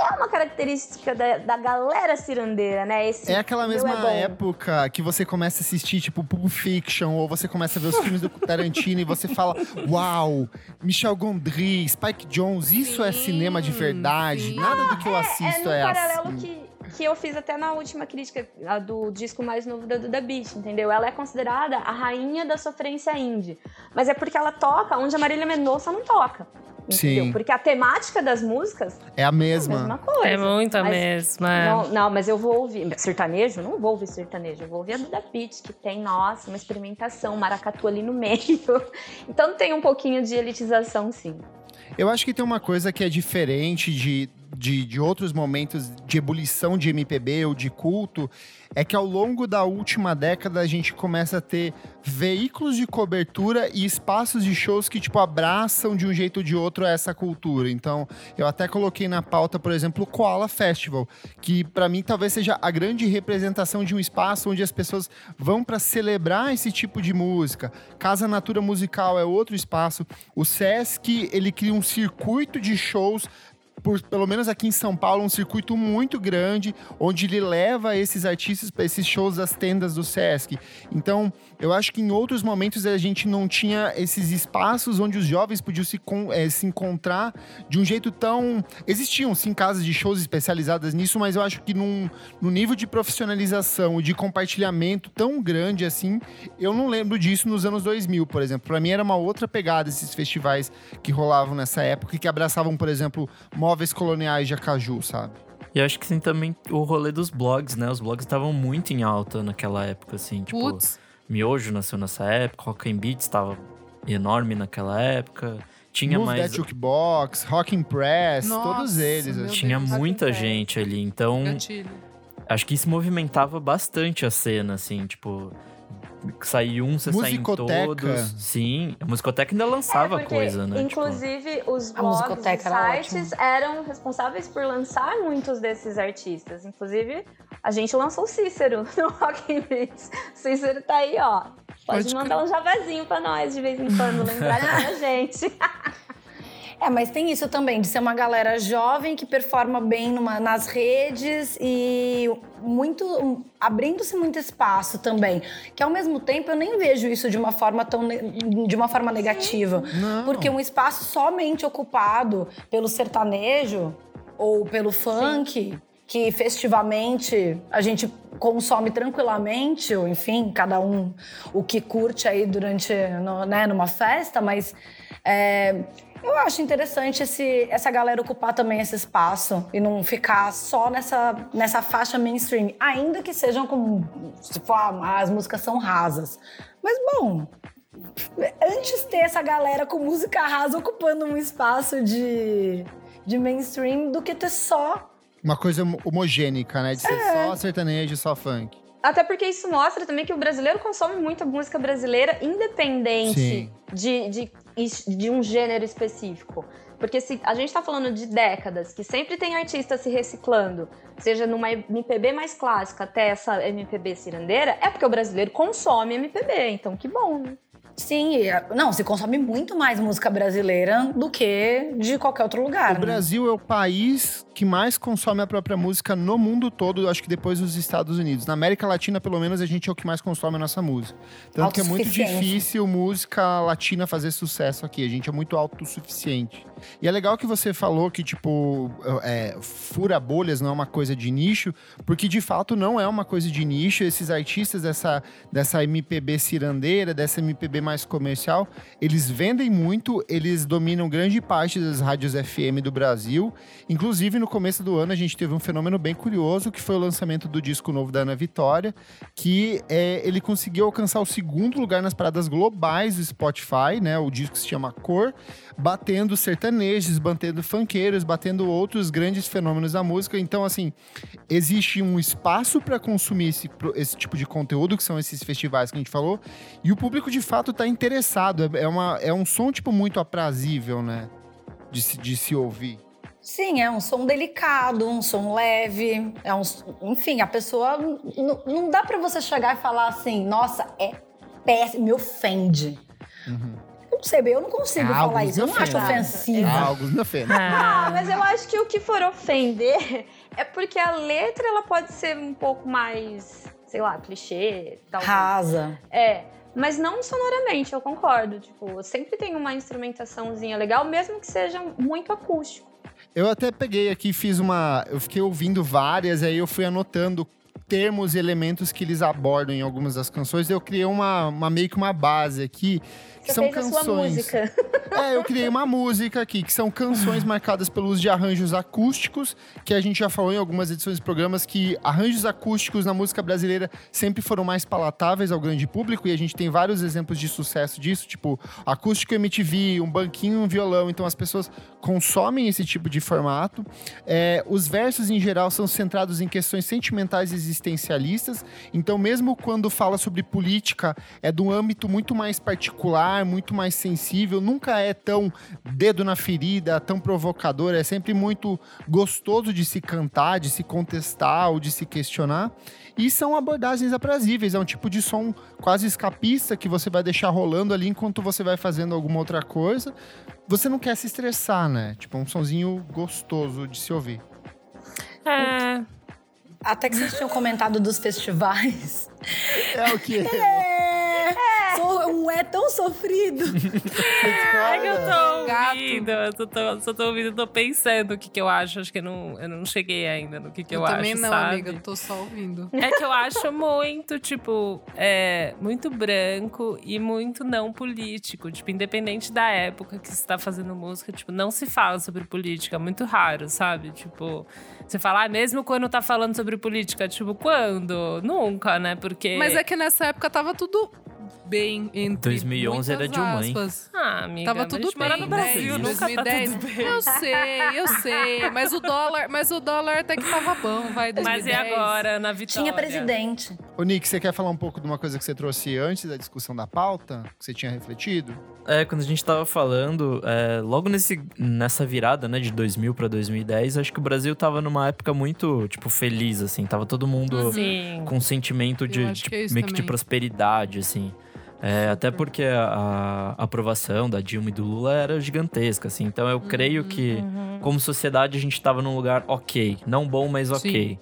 é uma característica da, da galera cirandeira, né? Esse É aquela mesma é época que você começa a assistir, tipo, Pulp Fiction, ou você começa a ver os filmes do Tarantino e você fala: Uau, Michel Gondry, Spike Jones, isso é Sim, cinema de verdade. sim. Nada do que eu É assisto num é, paralelo assim. que que eu fiz até na última crítica do disco mais novo da Duda Beat, entendeu? Ela é considerada a rainha da sofrência indie. Mas é porque ela toca onde a Marília Mendonça não toca. Entendeu? Sim. Porque a temática das músicas É a é a mesma. mesma coisa. É muito a Mas- mesma. Não, não, mas eu vou ouvir. Sertanejo? Não vou ouvir sertanejo. Eu vou ouvir a Duda Beat, que tem, nossa, uma experimentação, maracatu ali no meio. Então tem um pouquinho de elitização, sim. Eu acho que tem uma coisa que é diferente de, de, de outros momentos de ebulição de MPB ou de culto, é que ao longo da última década a gente começa a ter veículos de cobertura e espaços de shows que, tipo, abraçam de um jeito ou de outro essa cultura. Então, eu até coloquei na pauta, por exemplo, o Koala Festival, que para mim talvez seja a grande representação de um espaço onde as pessoas vão para celebrar esse tipo de música. Casa Natura Musical é outro espaço. O Sesc, ele cria um circuito de shows por, pelo menos aqui em São Paulo, um circuito muito grande, onde ele leva esses artistas para esses shows das tendas do Sesc. Então, eu acho que em outros momentos a gente não tinha esses espaços onde os jovens podiam se, eh, se encontrar de um jeito tão. Existiam sim casas de shows especializadas nisso, mas eu acho que num, no nível de profissionalização e de compartilhamento tão grande assim, eu não lembro disso nos anos 2000, por exemplo. Para mim era uma outra pegada esses festivais que rolavam nessa época e que abraçavam, por exemplo, móveis coloniais de Acaju, sabe? E acho que tem também o rolê dos blogs, né? Os blogs estavam muito em alta naquela época, assim. Tipo, Putz, Miojo nasceu nessa época, Rock and Beats estava enorme naquela época. Tinha Move mais. That Jukebox, Rockin' Press, Nossa, todos eles. assim. Tinha Deus, muita Rock gente ali. Então, gatilho. acho que isso movimentava bastante a cena, assim, tipo. Sair um, você sai em todos. Sim, a musicoteca ainda lançava É, porque, coisa, né? Tipo, Inclusive, os A blogs, os era sites eram responsáveis por lançar muitos desses artistas. Inclusive, a gente lançou o Cícero no Rock in Beats. Cícero tá aí, ó. Pode, Pode mandar um javazinho pra nós de vez em quando, lembrar da gente. É, mas tem isso também, de ser uma galera jovem que performa bem numa- nas redes e muito um, abrindo-se muito espaço também. Que ao mesmo tempo eu nem vejo isso de uma forma tão de uma forma negativa. Porque um espaço somente ocupado pelo sertanejo ou pelo funk, que festivamente a gente consome tranquilamente, ou enfim, cada um o que curte aí durante, no- né, numa festa, mas é, eu acho interessante esse, essa galera ocupar também esse espaço e não ficar só nessa, nessa faixa mainstream, ainda que sejam como, tipo, ah, as músicas são rasas. Mas, bom, antes ter essa galera com música rasa ocupando um espaço de, de mainstream do que ter só. Uma coisa homo- homogênica, né? De ser É. só sertanejo, só funk. Até porque isso mostra também que o brasileiro consome muita música brasileira, independente Sim. de, de, de um gênero específico. Porque se a gente tá falando de décadas, que sempre tem artista se reciclando, seja numa MPB mais clássica até essa MPB cirandeira, é porque o brasileiro consome MPB, então que bom, né? Sim, e, não, se consome muito mais música brasileira do que de qualquer outro lugar. O né? Brasil é o país que mais consome a própria música no mundo todo, acho que depois dos Estados Unidos. Na América Latina, pelo menos, a gente é o que mais consome a nossa música. Tanto que é muito difícil música latina fazer sucesso aqui. A gente é muito autossuficiente. E é legal que você falou que, tipo, é, fura bolhas não é uma coisa de nicho, porque de fato não é uma coisa de nicho. Esses artistas dessa, dessa MPB cirandeira, dessa MPB mais comercial, eles vendem muito, eles dominam grande parte das rádios FM do Brasil. Inclusive, no começo do ano, a gente teve um fenômeno bem curioso, que foi o lançamento do disco novo da Ana Vitória, que é, ele conseguiu alcançar o segundo lugar nas paradas globais do Spotify, né? O disco se chama Cor, batendo sertanejos, batendo funkeiros, batendo outros grandes fenômenos da música. Então, assim, existe um espaço para consumir esse, esse tipo de conteúdo, que são esses festivais que a gente falou, e o público de fato tá interessado. É, é uma, é um som, tipo, muito aprazível, né? De se, de se ouvir. Sim, é um som delicado, um som leve, é um, enfim, a pessoa não dá pra você chegar e falar assim, nossa, é péssimo, me ofende. Eu não sei, eu não consigo Ah, falar isso, eu não acho ofensivo. Ah, alguns me ofendem. Ah, mas eu acho que o que for ofender é porque a letra ela pode ser um pouco mais, sei lá, clichê, talvez. Rasa. É, mas não sonoramente, eu concordo. Tipo, sempre tem uma instrumentaçãozinha legal, mesmo que seja muito acústico. Eu até peguei aqui, fiz uma. Eu fiquei ouvindo várias, aí eu fui anotando termos e elementos que eles abordam em algumas das canções. Eu criei uma, uma meio que uma base aqui. Que Você são canções. É, eu criei uma música aqui, que são canções marcadas pelo uso de arranjos acústicos, que a gente já falou em algumas edições de programas que arranjos acústicos na música brasileira sempre foram mais palatáveis ao grande público, e a gente tem vários exemplos de sucesso disso, tipo acústico MTV, um banquinho, um violão, então as pessoas consomem esse tipo de formato. É, os versos, em geral, são centrados em questões sentimentais e existencialistas, então mesmo quando fala sobre política, é de um âmbito muito mais particular, muito mais sensível, nunca é tão dedo na ferida, tão provocador, é sempre muito gostoso de se cantar, de se contestar ou de se questionar. E são abordagens aprazíveis, é um tipo de som quase escapista que você vai deixar rolando ali enquanto você vai fazendo alguma outra coisa. Você não quer se estressar, né? Tipo, é um sonzinho gostoso de se ouvir. É, Até que vocês tinham comentado dos festivais. É o que? É! É tão sofrido. é que eu tô ouvindo, eu tô, tô- só tô ouvindo, tô pensando o que, que eu acho. Acho que eu não, eu não cheguei ainda no que, que eu, eu acho. também não, sabe? amiga. Eu tô só ouvindo. É que eu acho muito, tipo, é, muito branco e muito não político. Tipo, independente da época que você tá fazendo música, tipo, não se fala sobre política. É muito raro, sabe? Tipo, você fala, ah, mesmo quando tá falando sobre política, tipo, quando? Nunca, né? Porque. Mas é que nessa época tava tudo bem entre 2011 era Dilma, hein? aspas. Ah, amiga, Tava a tudo gente bem, mora no né? Brasil, Em nunca tá 2010. tudo bem. Eu sei, eu sei. Mas o dólar, mas o dólar até que tava bom, vai. 2010. Mas e agora, na vitória? Tinha presidente. Ô, Nick, você quer falar um pouco de uma coisa que você trouxe antes da discussão da pauta? Que você tinha refletido? É, quando a gente tava falando, é, logo nesse, nessa virada, né, de 2000 pra 2010, acho que o Brasil tava numa época muito, tipo, feliz, assim. Tava todo mundo Sim. com um sentimento de, acho de- que é isso meio que de também. prosperidade, assim. É, até porque a, a aprovação da Dilma e do Lula era gigantesca, assim. Então eu creio que, Uhum. como sociedade, a gente tava num lugar ok. Não bom, mas ok.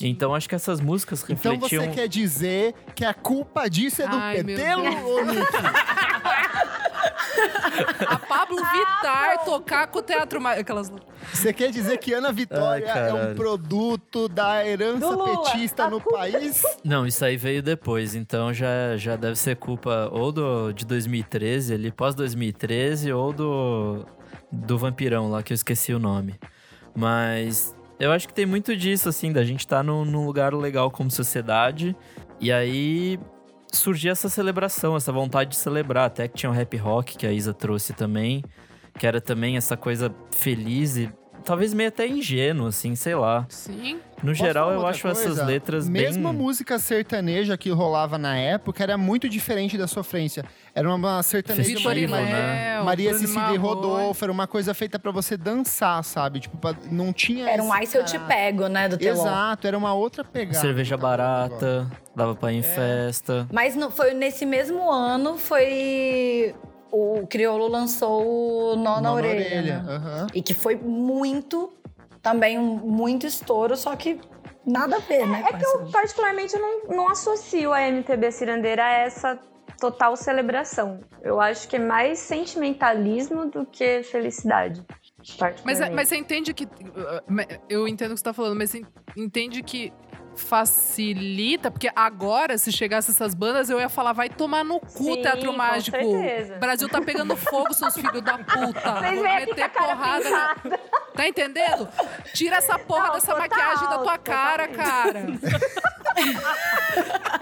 Então acho que essas músicas Então refletiam... você quer dizer que a culpa disso é do Ai, PT, Deus. A Pablo Vittar tocar com o Teatro. Aquelas... Você quer dizer que Ana Vitória Ai, é um produto da herança petista A no culpa- país? Não, isso aí veio depois, então já, já deve ser culpa ou do, de 2013, ali pós 2013, ou do, do vampirão lá, que eu esqueci o nome. Mas eu acho que tem muito disso, assim, da gente estar num, num lugar legal como sociedade, e aí surgia essa celebração, essa vontade de celebrar, até que tinha o rap rock que a Isa trouxe também, que era também essa coisa feliz e talvez meio até ingênuo, assim, sei lá. Sim. No Posso geral, eu acho essas coisa? letras Mesmo a bem... música sertaneja que rolava na época era muito diferente da sofrência. Era uma sertaneja Vitor Festivo, Maria, né? Maria Cecília e. Rodolfo, era uma coisa feita pra você dançar, sabe? Tipo, pra- não tinha Era um Ai Se Eu Te. Pego, né, do Telon. Exato, era uma outra pegada. Cerveja barata, dava pra ir É. em festa. Mas no- foi nesse mesmo ano, foi... O Criolo lançou o Nó na Nó Orelha, né? aham. E que foi muito, também um muito estouro, só que nada a ver, né? É que eu, particularmente, não, não associo a MPB cirandeira a essa total celebração. Eu acho que é mais sentimentalismo do que felicidade. Mas, particularmente. mas você entende que. uh, Eu entendo o que você tá falando, mas você entende que facilita, porque agora, se chegasse essas bandas, eu ia falar, vai tomar no cu, Sim, Teatro Mágico. certeza. O Brasil tá pegando fogo, seus filhos da puta. Vocês veem meter porrada. na- pintada. Tá entendendo? Tira essa porra Não, dessa maquiagem da tua cara, cara.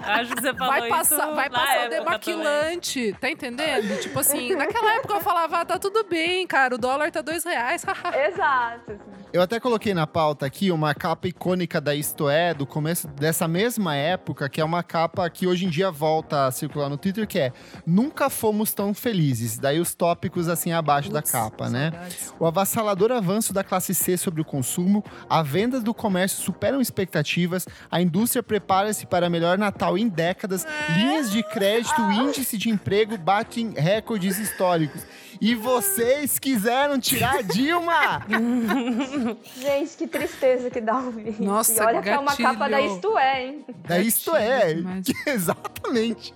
Acho que você falou Vai passar, isso vai passar demaquilante, tá entendendo? Tipo assim, naquela época eu falava, ah, tá tudo bem, cara, o dólar tá dois reais. Exato. Eu até coloquei na pauta aqui uma capa icônica da Isto É, do começo dessa mesma época, que é uma capa que hoje em dia volta a circular no Twitter, que é Nunca fomos tão felizes. Daí os tópicos assim abaixo da capa, né? saudades. O avassalador avanço da classe C sobre o consumo, a vendas do comércio superam expectativas, a indústria prepara-se para melhor Natal em décadas, linhas de crédito, o índice de emprego batem recordes históricos. E vocês quiseram tirar a Dilma! Gente, que tristeza que dá ouvir. Nossa, e olha que é uma gatilho. capa da Isto É, hein? Da Isto É, exatamente.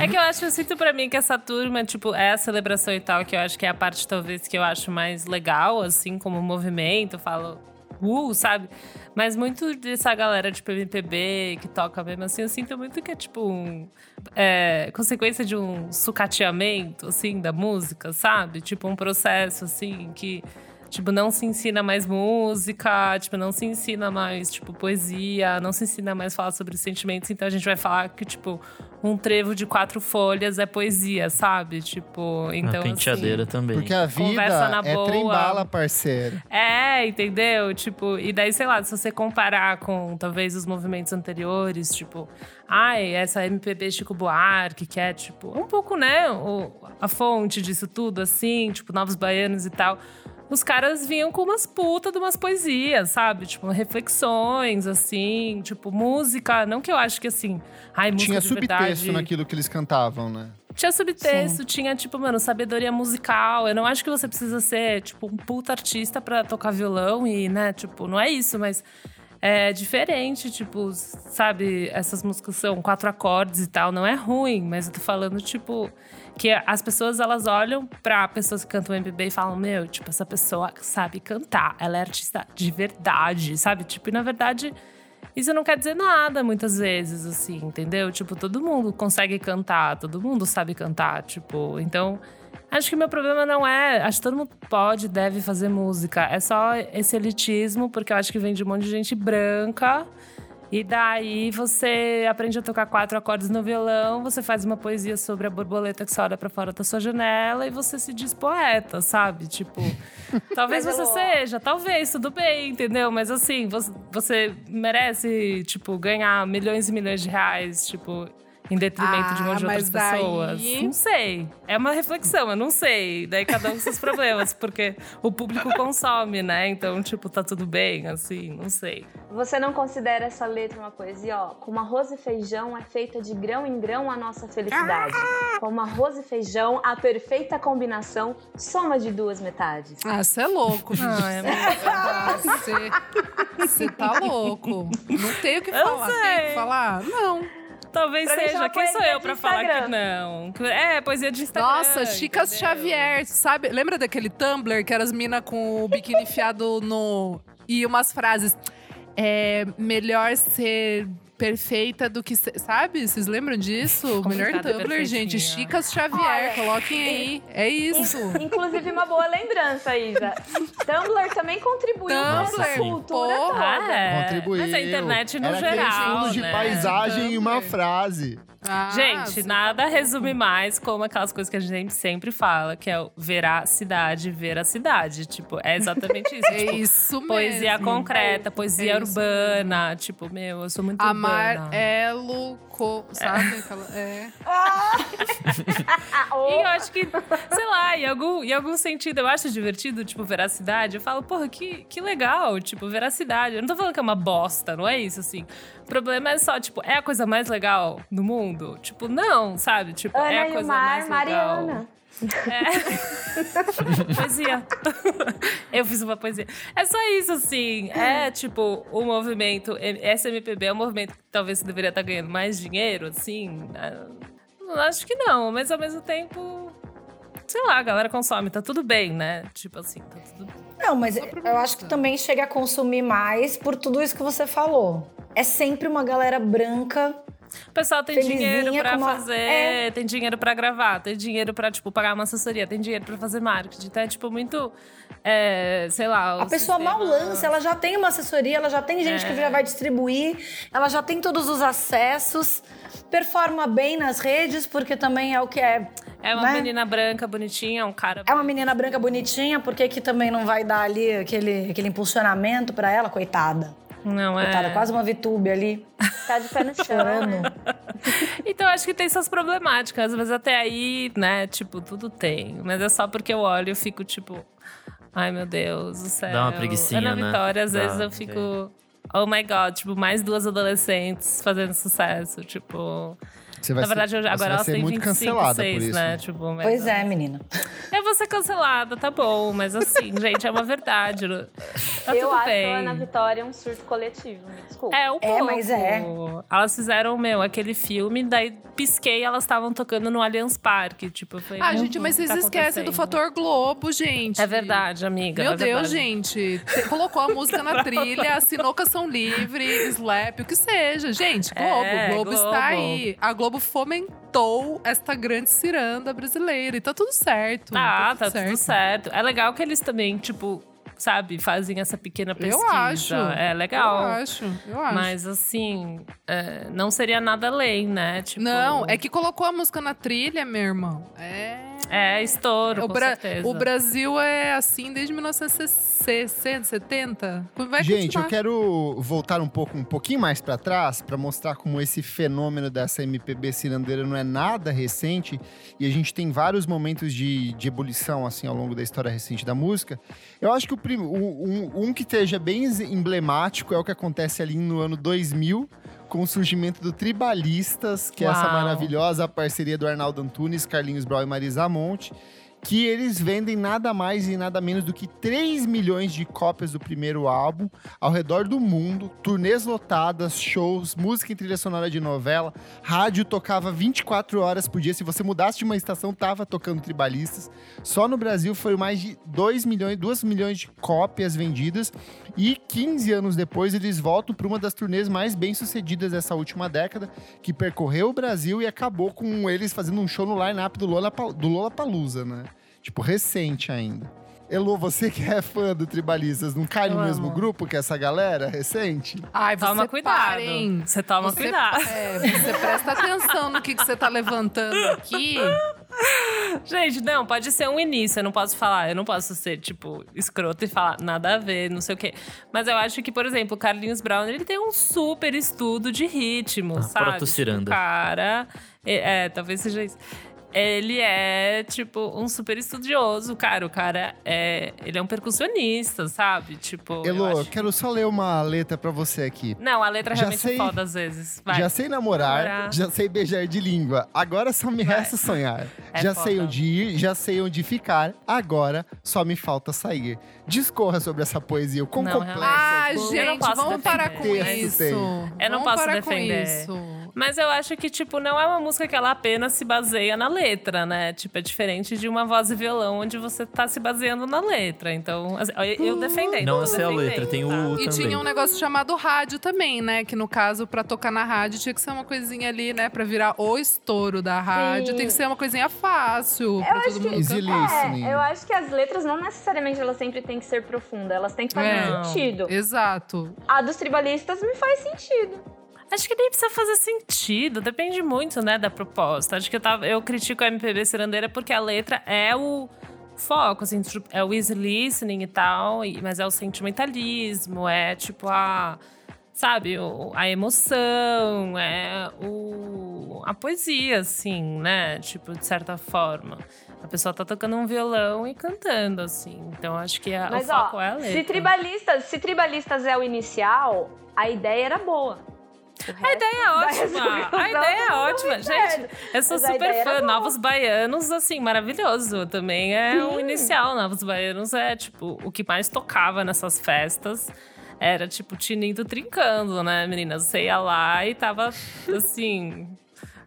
É que eu acho, eu sinto pra mim que essa turma, tipo, é a celebração e tal, que eu acho que é a parte, talvez, que eu acho mais legal, assim, como movimento, falo, uh, sabe? Mas muito dessa galera, tipo, MPB, que toca mesmo assim, eu sinto muito que é, tipo, um, é, consequência de um sucateamento, assim, da música, sabe? Tipo, um processo, assim, que Tipo, não se ensina mais música, tipo, não se ensina mais, tipo, poesia, não se ensina mais falar sobre sentimentos. Então a gente vai falar que, tipo, um trevo de quatro folhas é poesia, sabe? Tipo, então. a penteadeira assim, também. Porque a vida é boa. trem bala, parceiro. É, entendeu? Tipo, e daí, sei lá, se você comparar com talvez os movimentos anteriores, tipo, ai, essa MPB Chico Buarque, que é, tipo, um pouco, né, o, a fonte disso tudo, assim, tipo, Novos Baianos e tal os caras vinham com umas putas de umas poesias, sabe? Tipo, reflexões, assim, tipo, música. Não que eu acho que assim. Ai, música Tinha de subtexto verdade... naquilo que eles cantavam, né? Tinha subtexto, Sim. tinha, tipo, mano, sabedoria musical. Eu não acho que você precisa ser, tipo, um puta artista pra tocar violão e, né, tipo, não é isso, mas é diferente, tipo, sabe? Essas músicas são quatro acordes e tal, não é ruim, mas eu tô falando, tipo que as pessoas elas olham para pessoas que cantam MPB e falam: Meu, tipo, essa pessoa sabe cantar, ela é artista de verdade, sabe? Tipo, e na verdade, isso não quer dizer nada muitas vezes, assim, entendeu? Tipo, todo mundo consegue cantar, todo mundo sabe cantar, tipo, então. Acho que meu problema não é. Acho que todo mundo pode, deve fazer música. É só esse elitismo, porque eu acho que vem de um monte de gente branca e daí você aprende a tocar quatro acordes no violão, você faz uma poesia sobre a borboleta que só olha pra fora da sua janela e você se diz poeta, sabe? Tipo, talvez você seja, talvez, tudo bem, entendeu? Mas assim, você, você merece, tipo, ganhar milhões e milhões de reais, tipo, em detrimento ah, de um monte de outras pessoas? Não sei. É uma reflexão, eu não sei. Daí cada um com seus problemas, porque o público consome, né? Então, tipo, tá tudo bem, assim, não sei. Você não considera essa letra uma poesia, ó? Como arroz e feijão é feita de grão em grão a nossa felicidade. Ah! Como arroz e feijão, a perfeita combinação, soma de duas metades. Ah, você é louco, Não, é Você tá louco. Não tem o que falar. Tem o que falar? Não. Talvez pra seja. Quem sou eu pra falar que não? É, poesia de Instagram. Nossa, Chicas entendeu? Xavier, sabe? Lembra daquele Tumblr que era as minas com o biquíni enfiado no. E umas frases. É melhor ser perfeita do que. Sabe? Vocês lembram disso? O melhor Tumblr, gente. Chicas Xavier, coloquem aí. É isso. Inclusive, uma boa lembrança, Isa. Tumblr também contribuiu para essa cultura Porra, toda. É. Contribuiu. Mas a internet no Era geral. Era de né? paisagem e uma frase. Ah, gente, nada resume mais como aquelas coisas que a gente sempre fala, que é o veracidade, veracidade. Tipo, é exatamente isso. é tipo, isso mesmo. Poesia concreta, poesia é urbana. Tipo, meu, eu sou muito Amarelo, co, sabe? Aquela, é. e eu acho que, sei lá, em algum, em algum sentido, eu acho divertido, tipo, veracidade. Eu falo, porra, que, que legal, tipo, veracidade. Eu não tô falando que é uma bosta, não é isso, assim. O problema é só, tipo, é a coisa mais legal do mundo? Tipo, não, sabe? Tipo, Ana é a coisa Mar, mais legal. Mariana. É. poesia. Eu fiz uma poesia. É só isso, assim. É tipo, o movimento. SMPB é um movimento que talvez você deveria estar ganhando mais dinheiro, assim. Acho que não, mas ao mesmo tempo. Sei lá, a galera consome, tá tudo bem, né? Tipo assim, tá tudo. Não, mas eu acho que também chega a consumir mais por tudo isso que você falou é sempre uma galera branca o pessoal tem dinheiro para uma... fazer, é. tem dinheiro para gravar, tem dinheiro para tipo pagar uma assessoria, tem dinheiro para fazer marketing. Então é tipo muito, é, sei lá. A pessoa sistema... mal lança, ela já tem uma assessoria, ela já tem gente é. que já vai distribuir, ela já tem todos os acessos, performa bem nas redes porque também é o que é. É uma né? menina branca bonitinha, um cara. É uma menina branca bonitinha, porque que também não vai dar ali aquele, aquele impulsionamento para ela, coitada. Não Coitada, é. quase uma VTube ali. Tá de pé no chão. Então, acho que tem suas problemáticas. Mas até aí, né, tipo, tudo tem. Mas é só porque eu olho e fico, tipo... Ai, meu Deus do céu. Dá uma preguiça, Ana né? Vitória, às Dá, vezes eu fico... Oh my God, tipo, mais duas adolescentes fazendo sucesso. Tipo... Você vai Na verdade, ser, agora elas têm 25, 6, né? Tipo, pois é, menina. Eu vou ser cancelada, tá bom. Mas assim, gente, é uma verdade. Tá eu tudo acho bem. a Ana Vitória um surto coletivo, me desculpa. É, um É, pouco. mas é. Elas fizeram, meu, aquele filme, daí pisquei elas estavam tocando no Allianz Parque. Tipo, foi. Ah, gente, mas vocês tá esquecem do fator Globo, gente. É verdade, amiga. Meu é Deus, verdade. gente. Te- colocou a música na trilha, assinou Canção Livre, Slap, o que seja. Gente, Globo, É, Globo, Globo. está aí. A Globo fomentou esta grande ciranda brasileira. E tá tudo certo. Tá, tá tudo certo. É legal que eles também, tipo, sabe, fazem essa pequena pesquisa. Eu acho. É legal. Eu acho, eu acho. Mas assim, é, não seria nada além, né? Tipo, Não, é que colocou a música na trilha, meu irmão. É. É estouro, O, com Bra- certeza. o Brasil é assim desde 1960, 70. Vai Gente, eu continuar. quero voltar um pouco, um pouquinho mais pra trás para mostrar como esse fenômeno dessa MPB cirandeira não é nada recente e a gente tem vários momentos de, de ebulição assim ao longo da história recente da música. Eu acho que o o- um, um que esteja bem emblemático é o que acontece ali no ano 2000 com o surgimento do Tribalistas, que é essa Uau. maravilhosa parceria do Arnaldo Antunes, Carlinhos Brau e Marisa Monte, que eles vendem nada mais e nada menos do que 3 milhões de cópias do primeiro álbum ao redor do mundo, turnês lotadas, shows, música em trilha sonora de novela, rádio tocava 24 horas por dia, se você mudasse de uma estação tava tocando Tribalistas. Só no Brasil foi mais de 2 milhões, 2 milhões de cópias vendidas e 15 anos depois eles voltam para uma das turnês mais bem-sucedidas dessa última década, que percorreu o Brasil e acabou com eles fazendo um show no line-up do Lola do Lollapalooza, né? Tipo, recente ainda. Elô, você que é fã do Tribalistas, não cai no mesmo grupo que essa galera recente? Ai, você Toma cuidado. parem. Você toma Você- cuidado. É, você presta atenção no que, que você tá levantando aqui. Gente, não, pode ser um início. Eu não posso falar, eu não posso ser, tipo, escroto e falar nada a ver, não sei o quê. Mas eu acho que, por exemplo, o Carlinhos Brown, ele tem um super estudo de ritmo, Ah, sabe? proto-ciranda. Tipo, O cara. É, é, talvez seja isso. Ele é, tipo, um super estudioso, cara. O cara é. Ele é um percussionista, sabe? Tipo. eu Elô, acho- quero só ler uma letra pra você aqui. Não, a letra Já realmente sei- é foda às vezes. Vai. Já sei namorar, Namorar. já sei beijar de língua. Agora só me Vai. resta sonhar. É já foda. sei onde ir, já sei onde ficar. Agora só me falta sair. Discorra sobre essa poesia, o quão Não, complexa. Ah, Eu não gente, posso vamos parar defender. com Texto isso. tem. Eu não Vamos posso parar defender. com isso. Mas eu acho que, tipo, não é uma música que ela apenas se baseia na letra, né? Tipo, é diferente de uma voz e violão, onde você tá se baseando na letra. Então, assim, eu, eu defendendo. Não essa é a letra, tem o tá? U E também. tinha um negócio chamado rádio também, né? Que no caso, pra tocar na rádio, tinha que ser uma coisinha ali, né? Pra virar o estouro da rádio. Sim. Tem que ser uma coisinha fácil pra todo mundo Easy listening. É, eu acho que as letras não necessariamente elas sempre têm que ser profundas, elas têm que fazer É. sentido. Exato. A dos tribalistas me faz sentido. Acho que nem precisa fazer sentido, depende muito, né, da proposta. Acho que eu, tava, eu critico a MPB cirandeira porque a letra é o foco, assim, tipo, é o easy listening e tal, mas é o sentimentalismo, é tipo a. Sabe, o- a emoção, é o, a poesia, assim, né? Tipo, de certa forma. A pessoa tá tocando um violão e cantando, assim. Então, acho que a, o Mas foco ó, é a letra. se tribalistas, se tribalistas é o inicial, a idea era boa. A ideia é ótima. A ideia é ótima. Gente, eu sou Mas super fã. Novos Baianos, assim, maravilhoso. Também é o inicial. Novos Baianos é, tipo, o que mais tocava nessas festas. Era, tipo, tinindo trincando, né, meninas? Você ia lá e tava, assim...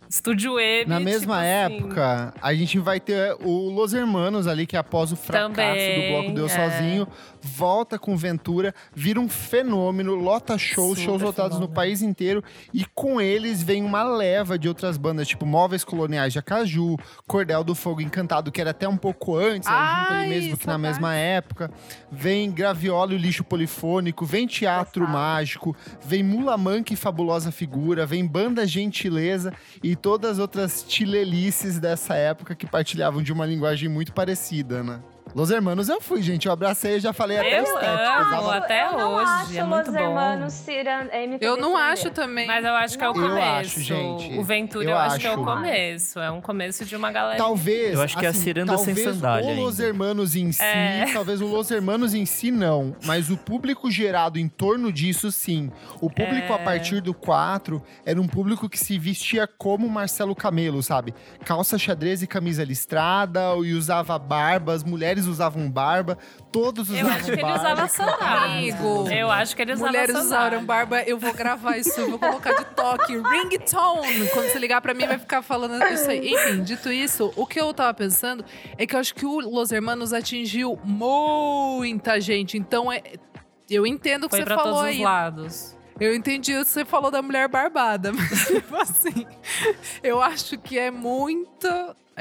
Estúdio E. Na mesma assim, época, a gente vai ter o Los Hermanos ali, que após o fracasso Também, do Bloco Deus é. Sozinho, volta com Ventura, vira um fenômeno, lota shows, Super shows lotados no fenômeno. país inteiro. E com eles vem uma leva de outras bandas, tipo Móveis Coloniais de Acaju, Cordel do Fogo Encantado, que era até um pouco antes, era junto ali Ai, mesmo que na mesma época. Vem Graviola e o Lixo Polifônico, vem Teatro. Mágico, vem Mula Manca e Fabulosa Figura, vem Banda Gentileza e todas as outras tilelices dessa época que partilhavam de uma linguagem muito parecida, né? Los Hermanos eu fui, gente. Eu abracei e já falei até Eu estético. amo, tava- até eu não hoje, acho é muito Los bom. Hermanos Ciran- MPB Eu não acho também. Mas eu acho que é o Eu começo. acho, gente. O Ventura eu, Eu acho, que é o acho. começo. É um começo de uma galera. Talvez. Eu acho que é a assim, ciranda sem talvez sandália O Los ainda. Hermanos em si, É. talvez o Los Hermanos em si não, mas o público gerado em torno disso sim. O público É. a partir do 4 era um público que se vestia como Marcelo Camelo, sabe? Calça xadrez e camisa listrada, e usava barba, as mulheres usavam barba, todos Eu usavam acho que ele barba. usava sandália. Amigo. Eu acho que ele usava Mulheres sandália. usaram barba, eu vou gravar isso, eu vou colocar de toque, ringtone. Quando você ligar pra mim, vai ficar falando isso aí. Enfim, dito isso, o que eu tava pensando é que eu acho que o Los Hermanos atingiu muita gente. Então, é, eu entendo o que Foi você pra falou todos os aí. lados. Eu entendi o que você falou da mulher barbada, mas tipo assim, eu acho que é muito.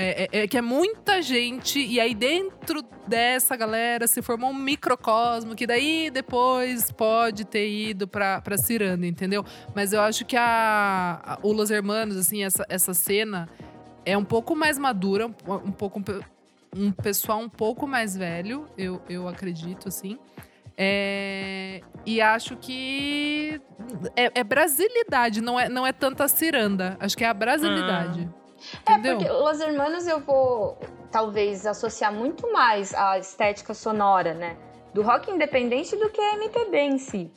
É, é- é que é muita gente, e aí dentro dessa galera se formou um microcosmo, que daí depois pode ter ido pra, pra Ciranda, entendeu? Mas eu acho que a, a- o Los Hermanos, assim, essa, essa cena é um pouco mais madura, um, um pouco. Um pessoal um pouco mais velho, eu, eu acredito, assim. É, e acho que é, é brasilidade, não é, não é tanta ciranda. Acho que é a brasilidade. É, Entendeu? porque Los Hermanos eu vou talvez associar muito mais a estética sonora, né? Do rock independente do que a MPB em si.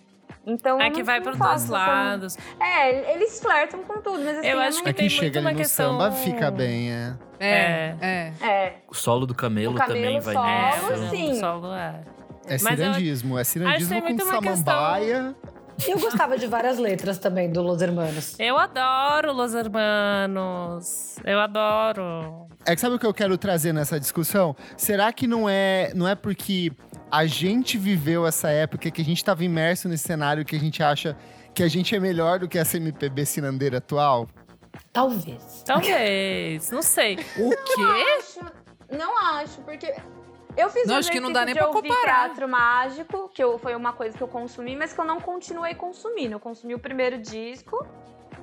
Então, É que vai para dois essa- lados. É, eles flertam com tudo, mas assim, Eu acho não... que É tem que muito chega uma ali no questão- samba, fica bem, é. É, é. É, um O solo do camelo, camelo também vai solo, É, sim. o solo é. É cirandismo, é cirandismo tem com muito uma questão- samambaia. Eu gostava de várias letras também do Los Hermanos. Eu adoro Los Hermanos. Eu adoro. É que sabe o que eu quero trazer nessa discussão? Será que não é, não é porque a gente viveu essa época, que a gente estava imerso nesse cenário, que a gente acha que a gente é melhor do que essa MPB cirandeira atual? Talvez. Talvez. não sei. O quê? acho, não acho, porque eu fiz Não, o acho que não dá nem de ouvir comparar. teatro mágico, que eu, foi uma coisa que eu consumi, mas que eu não continuei consumindo. Eu consumi o primeiro disco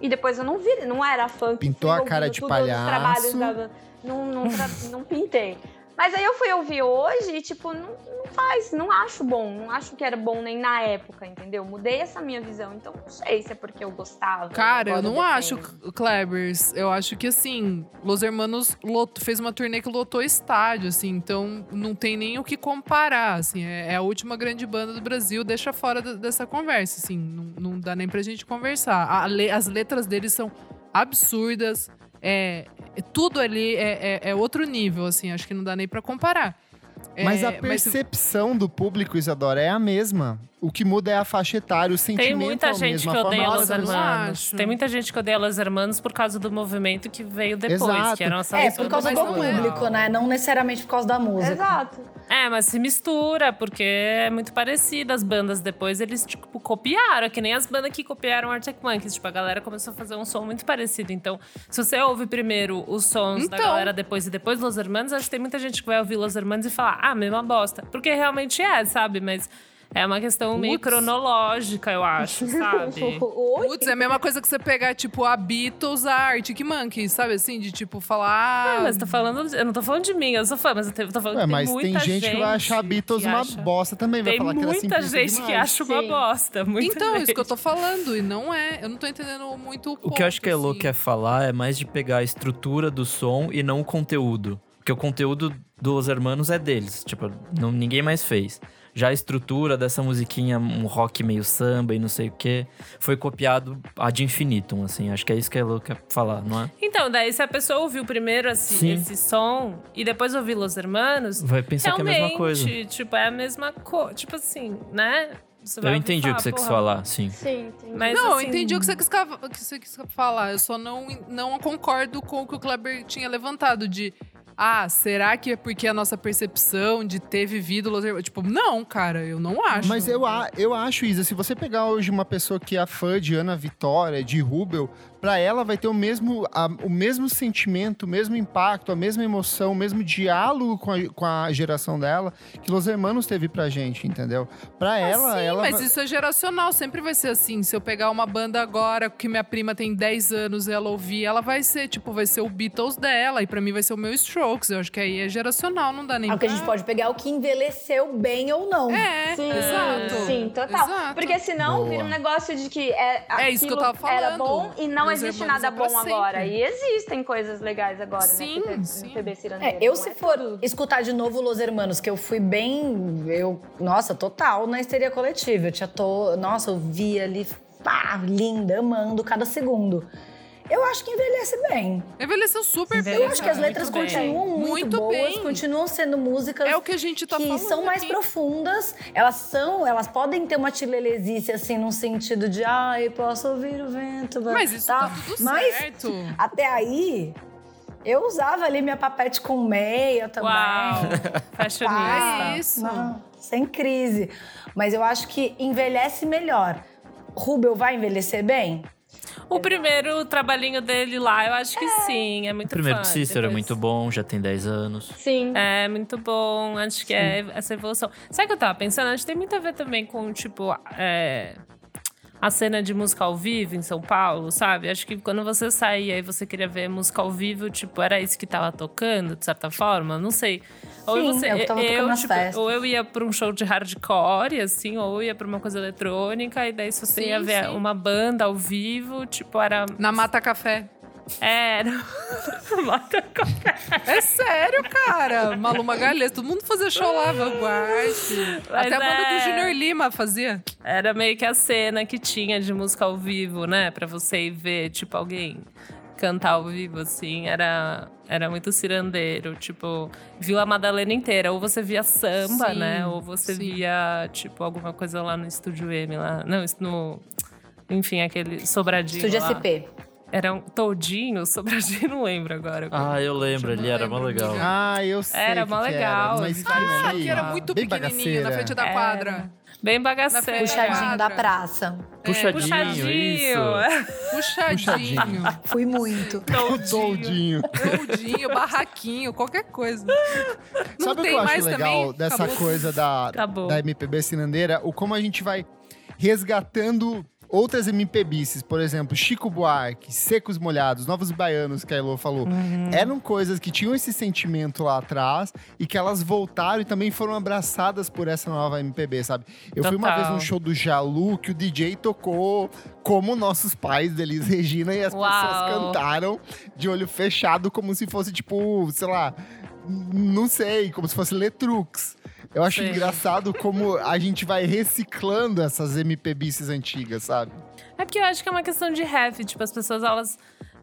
e depois eu não vi, não era fã que Pintou a cara de palhaço. trabalhos da. Não, não, não pintei. Mas aí eu fui ouvir hoje e, tipo, não, não faz, não acho bom. Não acho que era bom nem na época, entendeu? Mudei essa minha visão. Então não sei se é porque eu gostava. Cara, eu não acho. Klebers. Eu acho que, assim, Los Hermanos lot- fez uma turnê que lotou estádio, assim. Então, não tem nem o que comparar, assim. É, é a última grande banda do Brasil. Deixa fora da- dessa conversa, assim. Não, não dá nem pra gente conversar. A as letras deles são absurdas. É- tudo ali é, é- é outro nível, assim. Acho que não dá nem pra comparar. Mas É, a percepção do público, Isadora, é a mesma. O que muda é a faixa etária, o sentimento Tem muita é gente mesmo, que a odeia Los Nossa, Hermanos. Tem muita gente que odeia Los Hermanos por causa do movimento que veio depois, Exato. que eram essas É, por causa do não é. público, né? Não necessariamente por causa da música. Exato. É, mas se mistura, porque é muito parecido. As bandas depois, eles, tipo, copiaram. É Que nem as bandas que copiaram Arctic Monkeys. Tipo, a galera começou a fazer um som muito parecido. Então, se você ouve primeiro os sons da Então. galera depois e depois Los Hermanos, acho que tem muita gente que vai ouvir Los Hermanos e falar, ah, mesma bosta. Porque realmente é, sabe? Mas é uma questão meio Putz. cronológica, eu acho, sabe? Putz, é a mesma coisa que você pegar, tipo, a Beatles, a Arctic Monkeys, sabe assim? De, tipo, falar... Ah, mas tô falando, eu não tô falando de mim, eu sou fã, mas eu tô falando Ué, que mas tem tem gente, que vai achar Beatles que uma acha- bosta também, vai Tem falar que era muita gente que demais. acha uma Sim. bosta. Muita Então, isso gente. que eu tô falando, e não é. Eu não tô entendendo muito o O que eu acho que a Elo assim. quer falar é mais de pegar a estrutura do som e não o conteúdo. Porque o conteúdo dos Hermanos é deles. Tipo, não, ninguém mais fez. Já a estrutura dessa musiquinha, um rock meio samba e não sei o quê, foi copiado ad infinitum, assim. Acho que é isso que a Elo quer falar, não é? Então, daí se a pessoa ouviu primeiro esse, esse som e depois ouviu Los Hermanos, Vai pensar que é a mesma coisa. tipo, é a mesma coisa. Tipo assim, né? Eu entendi o falar, que você quis porra, falar, sim. Sim, entendi. Mas, Não, assim, eu entendi o que você, quis, o que você quis falar. Eu só não, não concordo com o que o Kleber tinha levantado de. Ah, será que é porque a nossa percepção de ter vivido Los Hermanos... Tipo, não, cara, eu não acho. Mas eu, a- eu acho, Isa, se você pegar hoje uma pessoa que é fã de Ana Vitória, de Rubel, pra ela vai ter o mesmo, a- o mesmo sentimento, o mesmo impacto, a mesma emoção, o mesmo diálogo com a, com a geração dela que Los Hermanos teve pra gente, entendeu? Pra ela, Ah, sim, ela. mas isso é geracional, sempre vai ser assim. Se eu pegar uma banda agora, que minha prima tem 10 anos e ela ouvir, ela vai ser, tipo, vai ser o Beatles dela, e pra mim vai ser o meu Strokes. Eu acho que aí é geracional, não dá nem É o que a gente pode pegar é o que envelheceu bem ou não. É, Sim, exato. sim, total. Exato. Porque senão Boa. vira um negócio de que é, É isso que eu aquilo tava era falando. bom e não Meus existe nada é bom agora. sempre. E existem coisas legais agora, Sim, né? sim. É, eu se é for tudo. escutar de novo Los Hermanos, que eu fui bem, eu, nossa, total na histeria coletiva. Eu tinha to, nossa, eu vi ali, pá, linda, amando cada segundo. Eu acho que envelhece bem. Envelheceu super bem. Eu acho que as letras muito bem. continuam muito, Muito boas, bem. continuam sendo músicas É o que a gente tá que falando são mais aqui. profundas. Elas são, elas podem ter uma tilelezice assim num sentido de, ai, posso ouvir o vento, vai", Mas isso tá tudo Mas certo. até aí eu usava ali minha papete com meia também. Uau! Fashionista. É isso. Não, sem crise. Mas eu acho que envelhece melhor. Rubel vai envelhecer bem? O primeiro trabalhinho dele lá, eu acho que sim. É muito O primeiro fã. de Cícero é muito bom, já tem 10 anos. Sim. É, muito bom. Acho que é essa evolução. Sabe o que eu tava pensando? Acho que tem muito a ver também com, tipo, é, a cena de música ao vivo em São Paulo, sabe? Acho que quando você saía e você queria ver música ao vivo, tipo, era isso que tava tocando, de certa forma? Não sei. Ou Sim, você, é o que tava tocando nas tipo, ou eu ia pra um show de hardcore, assim, ou eu ia pra uma coisa eletrônica, e daí se você Sim, ia ver sim. uma banda ao vivo, tipo, era. Na Mata Café. Era. Mata É sério, cara. Malu Magalhães, todo mundo fazia show lá, Vanguard. Mas Até a banda é. do Junior Lima fazia. Era meio que a cena que tinha de música ao vivo, né? Pra você ir ver, tipo, alguém cantar ao vivo, assim. Era, era muito cirandeiro. Tipo, viu a Madalena inteira. Ou você via samba, Sim, né? Ou você sim. via, tipo, alguma coisa lá no Estúdio M. Lá. Não, no... Enfim, aquele sobradinho Estúdio lá. SP. Era um todinho, sobradinho, não lembro agora. Ah, eu lembro, ele era mó legal. Ah, eu sei. Era mó legal, Era, esquina Ah, que era muito bem pequenininho na bagaceira. frente da Era. quadra. Bem bagaceiro. Puxadinho da praça. Puxadinho, Puxadinho. isso. Puxadinho. Fui muito. Toldinho. Toldinho, barraquinho, qualquer coisa. Não Sabe o que tem eu acho mais legal também? dessa Acabou. coisa da, Acabou. da MPB cirandeira? O como a gente vai resgatando outras MPBices. Por exemplo, Chico Buarque, Secos Molhados, Novos Baianos, que a Elo falou. Uhum. Eram coisas que tinham esse sentimento lá atrás e que elas voltaram e também foram abraçadas por essa nova MPB, sabe? Eu fui uma Total. vez num show do Jalu que o DJ tocou como nossos pais, Delis Regina, e as Uau. pessoas cantaram de olho fechado como se fosse, tipo, sei lá, não sei, como se fosse Letrux. Eu acho Sei. engraçado como a gente vai reciclando essas MPBs antigas, sabe? É porque eu acho que é uma questão de ref. Tipo, as pessoas, elas.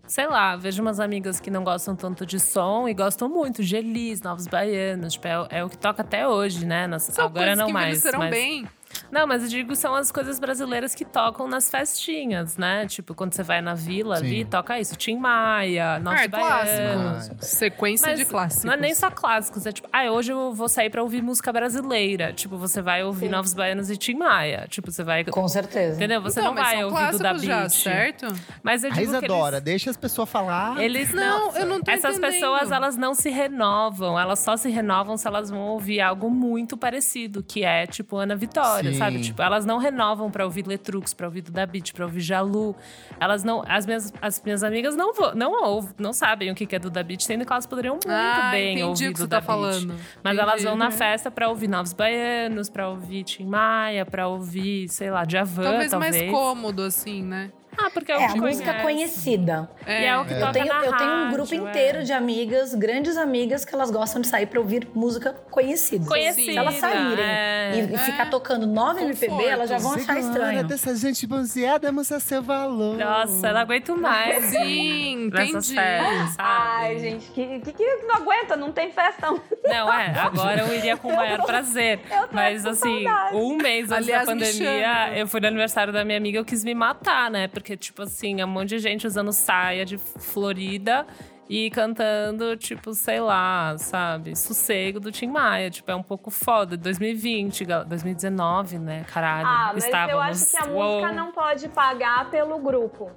Sei lá, vejo umas amigas que não gostam tanto de som e gostam muito de Elis, Novos Baianos. Tipo, é, o- é o que toca até hoje, né? Nas- São agora não que mais. mas- bem. Não, mas eu digo são as coisas brasileiras que tocam nas festinhas, né? Tipo, quando você vai na vila ali, Sim. toca isso. Tim Maia, Novos Ah, é Baianos. clássico. Sequência Mas de clássicos. Não é nem só clássicos, é tipo, ah, hoje eu vou sair pra ouvir música brasileira. Tipo, você vai ouvir Novos Baianos e Tim Maia. Tipo, você vai. Com certeza. Entendeu? Você Então, não vai ouvir do da Beat. certo? Mas eu A digo que Isadora, eles, deixa as pessoas falar. eles Não, não. eu não tô Essas entendendo. pessoas, elas não se renovam. Elas só se renovam se elas vão ouvir algo muito parecido, que é tipo Ana Vitória, Sim. Sabe? Tipo, elas não renovam pra ouvir Letrux, pra ouvir da Beat, pra ouvir Jalu. Elas não. As minhas, as minhas amigas não, não, ouvem, não sabem o que é do da Beat, sendo que elas poderiam muito Ah, bem ouvir o que você tá Beat. falando. Mas Entendi. elas vão na festa pra ouvir Novos Baianos, pra ouvir Tim Maia, pra ouvir, sei lá, Djavan, Talvez, talvez. mais cômodo, assim, né? Ah, porque é, o É, a música conhece. conhecida. E é o que Eu toca tenho, na eu tenho um grupo é. inteiro de amigas, grandes amigas, que elas gostam de sair pra ouvir música conhecida. Conhecida, Se elas saírem é. e, e ficar tocando nove MPB, Conforto. elas já vão achar estranho. dessa gente bronzeada, mostra seu valor. Nossa, eu não aguento mais. Sim, entendi. festas, sabe? Ai, gente, que, que, que não aguenta, não tem festão. Não, é, agora eu iria com o maior prazer. Mas com assim, saudade. um mês antes Aliás, da pandemia, eu fui no aniversário da minha amiga, eu quis me matar, né? Porque, tipo assim, um monte de gente usando saia de Florida e cantando, tipo, sei lá, sabe? Sossego do Tim Maia. Tipo, é um pouco foda. 2020, gal- 2019, né? Caralho. Ah, mas estávamos. eu acho que a Uou. música não pode pagar pelo grupo.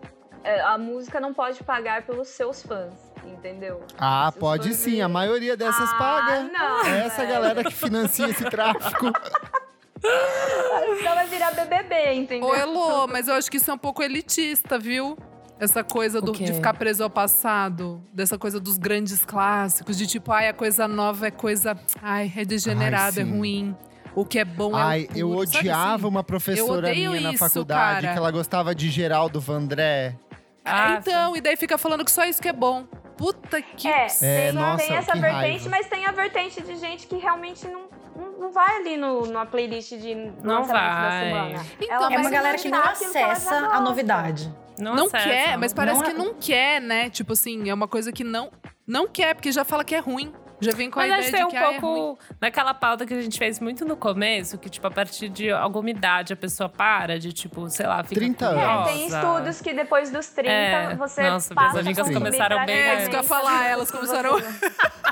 é, a música não pode pagar pelos seus fãs, entendeu? Ah, Seus pode fãs sim. A maioria dessas Ah, paga. não, É essa galera que financia esse tráfico. Então vai virar BBB, entendeu? Ô, Elô, mas eu acho que isso é um pouco elitista, viu? Essa coisa do- de ficar preso ao passado, dessa coisa dos grandes clássicos, de tipo, ai, a coisa nova é coisa. Ai, é degenerado, Ai, é ruim. O que é bom Ai, é puro. eu odiava assim? uma professora minha na isso, faculdade cara. que ela gostava de Geraldo Vandré. Ah, então, e daí fica falando que só isso que é bom. Puta que. É, É, tem, nossa, tem essa que vertente, raiva. mas tem a vertente de gente que realmente não, não, não vai ali no, numa playlist de Não vai. da semana. Então, Ela É uma mas galera que não escutar aquilo que acessa a novidade. Não, Não acessa, quer, mas parece Não que é- não quer, né? Tipo assim, é uma coisa que não, não quer, porque já fala que é ruim. Já vem com Mas a acho ideia que de um que ah, é ruim. pouco naquela pauta que a gente fez muito no começo, que, tipo, a partir de alguma idade a pessoa para de, tipo, sei lá, fica 30 anos. É, tem estudos que depois dos 30 É, você nossa, passa minhas amigas começaram bem É, isso que eu ia falar, elas começaram.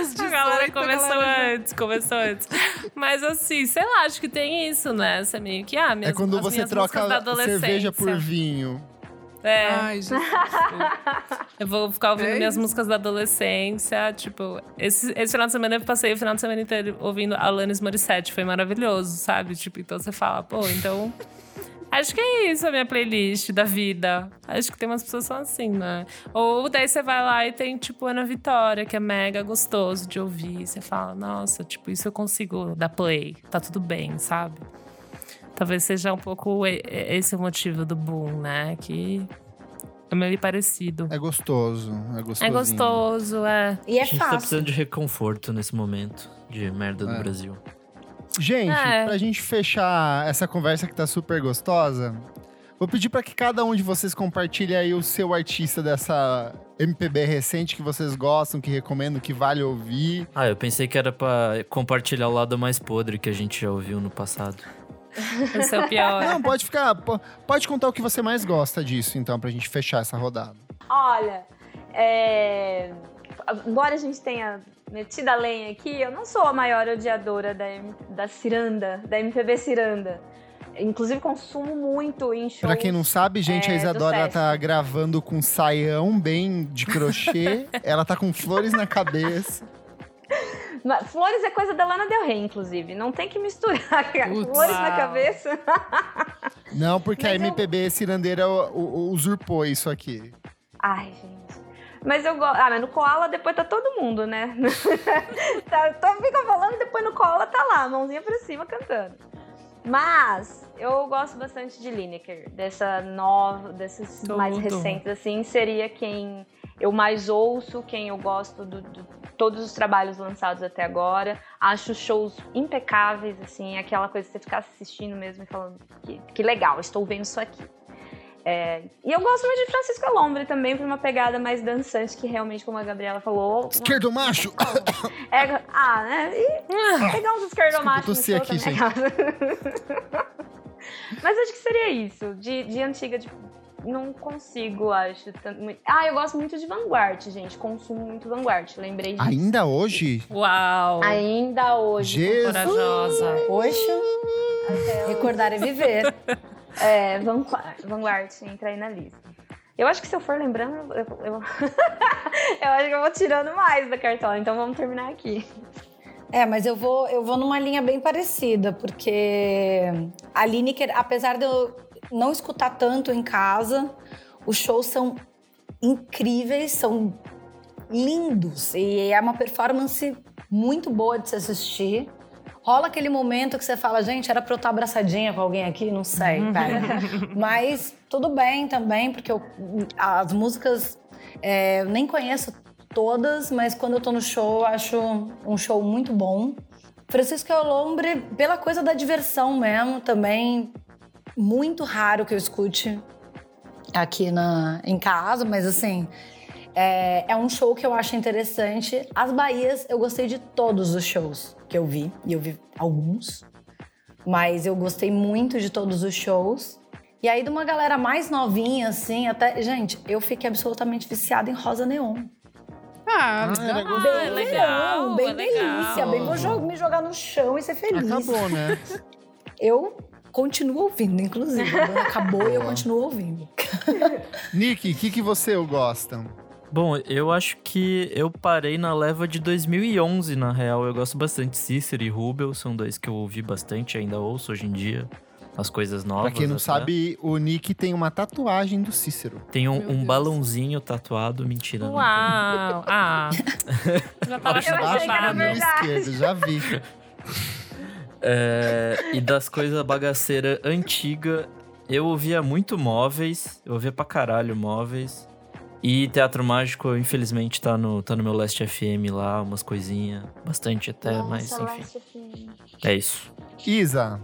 Os 18, A galera começou galera antes, começou antes. Mas assim, sei lá, acho que tem isso, né? Você meio que, ah, minhas, é quando as você troca cerveja por vinho. É, Ai, Jesus. eu vou ficar ouvindo É minhas isso. músicas da adolescência. Tipo, esse, esse final de semana eu passei o final de semana inteiro ouvindo Alanis Morissette. Foi maravilhoso, sabe? Tipo, então você fala, pô, então. Acho que é isso a minha playlist da vida. Acho que tem umas pessoas que são assim, né? Ou daí você vai lá e tem, tipo, Ana Vitória, que é mega gostoso de ouvir. Você fala, nossa, tipo, isso eu consigo dar play. Tá tudo bem, sabe? Talvez seja um pouco esse o motivo do boom, né? Que é meio parecido. É gostoso. É gostoso. É gostoso, é. E é a gente tá fácil. precisando de reconforto nesse momento de merda do É. Brasil. Gente, É. pra gente fechar essa conversa que tá super gostosa, vou pedir pra que cada um de vocês compartilhe aí o seu artista dessa MPB recente que vocês gostam, que recomendam, que vale ouvir. Ah, eu pensei que era pra compartilhar o lado mais podre que a gente já ouviu no passado. Esse é o pior. Não, pode ficar. po- Pode contar o que você mais gosta disso, então, pra gente fechar essa rodada. Olha, é, embora a gente tenha metido a lenha aqui, eu não sou a maior odiadora da, da Ciranda, da MPB Ciranda. Inclusive, consumo muito em shows. Pra quem não sabe, gente, é, a do Isadora ela tá gravando com um saião bem de crochê. ela tá com flores na cabeça. Mas Flores é coisa da Lana Del Rey, inclusive. Não tem que misturar. Putz. Flores na Uau. cabeça. Não, porque a Mas eu- MPB cirandeira o- o- usurpou isso aqui. Ai, gente. Mas eu gosto. Ah, mas no Koala depois tá todo mundo, né? tá, tô, fica falando e depois no Koala tá lá, mãozinha pra cima cantando. Mas eu gosto bastante de Lineker, dessa nova, desses Tudo. mais recentes, assim, seria quem eu mais ouço, quem eu gosto de todos os trabalhos lançados até agora. Acho shows impecáveis, assim, aquela coisa de você ficar assistindo mesmo e falando que, que legal, estou vendo isso aqui. É, e eu gosto muito de Francisco Alombre também, por uma pegada mais dançante, que realmente, como a Gabriela falou. Esquerdo macho! É, ah, né? E pegar uns esquerdomachos no tossi show aqui, também. Mas acho que seria isso. De, de antiga, tipo, não consigo, acho. tanto- muito- Ah, eu gosto muito de Vanguard, gente. Consumo muito Vanguard. Lembrei disso. Ainda hoje? Uau! Ainda hoje. Jesus! Corajosa. Poxa, recordar é viver. É, Vanguard, Vanguard entra aí na lista. Eu acho que se eu for lembrando, eu, eu, eu acho que eu vou tirando mais da cartola. Então vamos terminar aqui. É, mas eu vou, eu vou numa linha bem parecida, porque a Lineker, apesar de eu não escutar tanto em casa, os shows são incríveis, são lindos e é uma performance muito boa de se assistir. Rola aquele momento que você fala, gente, era pra eu estar abraçadinha com alguém aqui? Não sei, pera. Mas tudo bem também, porque eu- as músicas é, eu nem conheço todas, mas quando eu tô no show, eu acho um show muito bom. Francisco Elombre, pela coisa da diversão mesmo, também muito raro que eu escute aqui na, em casa, mas assim, é, é um show que eu acho interessante. As Bahias, eu gostei de todos os shows que eu vi, e eu vi alguns, mas eu gostei muito de todos os shows. E aí, de uma galera mais novinha, assim, até. Gente, eu fiquei absolutamente viciada em Rosa Neon. Ah, Ah, gostoso. é legal, bem é legal. delícia, bem vou jo- me jogar no chão e ser feliz. Acabou, né? Eu continuo ouvindo, inclusive. Acabou e eu continuo ouvindo. Nick, o que, que você gosta? Bom, eu acho que eu parei na leva de 2011, na real. Eu gosto bastante de Cícero e Rubel, são dois que eu ouvi bastante, ainda ouço hoje em dia. As coisas novas. Pra quem não até. sabe, o Nick tem uma tatuagem do Cícero. Tem um, um balãozinho tatuado, mentira. Uau! Ah! Já tava Eu achei que era verdade. esquerdo, já vi. É, e das coisas bagaceira antiga, eu ouvia muito móveis, eu ouvia pra caralho móveis. E Teatro Mágico, infelizmente, tá no, tá no meu Last FM lá, umas coisinhas, bastante até, Nossa, mas enfim. É isso. Isa,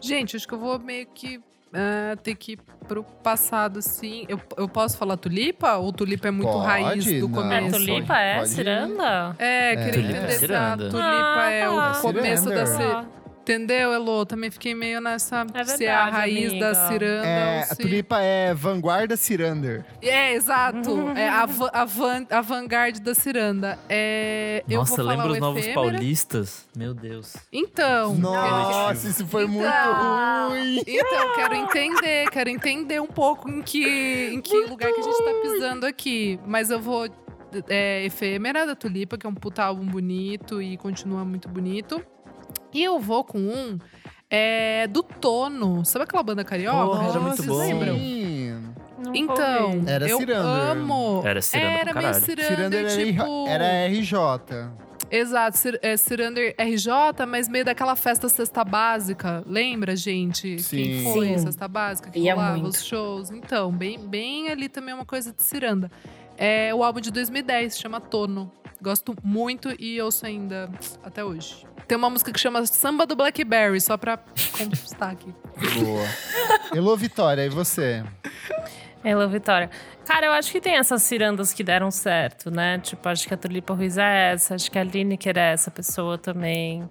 Gente, acho que eu vou meio que ah, ter que ir pro passado, assim. Eu, eu posso falar tulipa? Ou tulipa é muito Pode, raiz do não. É começo? tulipa, é? Pode ir. Ciranda? É, queria Tulipa é entender se a ciranda. tulipa Ah, é tá. o começo da Ciranda. Entendeu, Elô? Também fiquei meio nessa. É se é a verdade, raiz amiga. da ciranda é, ou a se... tulipa é vanguarda cirander. É, exato. É a, a, van, a vanguard da ciranda. É, eu Nossa, vou falar lembra o os novos efêmera. paulistas? Meu Deus. Então. Nossa, isso foi muito Então. ruim. Então, quero entender, quero entender um pouco em que, em que lugar que a gente tá pisando aqui. Mas eu vou. É, Efêmera da Tulipa, que é um puta álbum bonito e continua muito bonito. E eu vou com um é, do Tono. Sabe aquela banda carioca? Porra, era muito bom. lembram? Sim. Nunca Então. Era eu Cirander. amo. Era Ciranda Era meio caralho. Cirander, Cirander era, tipo... era RJ. Exato, Cir é, Cirander RJ, mas meio daquela festa cesta básica. Lembra, gente? Sim. Quem foi Sim. cesta básica? Que Ia rolava muito. os shows. Então, bem, bem ali também uma coisa de Ciranda. É o álbum de 2010, chama Tono. Gosto muito e ouço ainda até hoje. Tem uma música que chama Samba do Blackberry, só pra constar aqui. Boa. Elô Vitória, e você? Hello, Vitória. Cara, eu acho que tem essas cirandas que deram certo, né? Tipo, acho que a Tulipa Ruiz é essa, acho que a Lineker é essa pessoa também.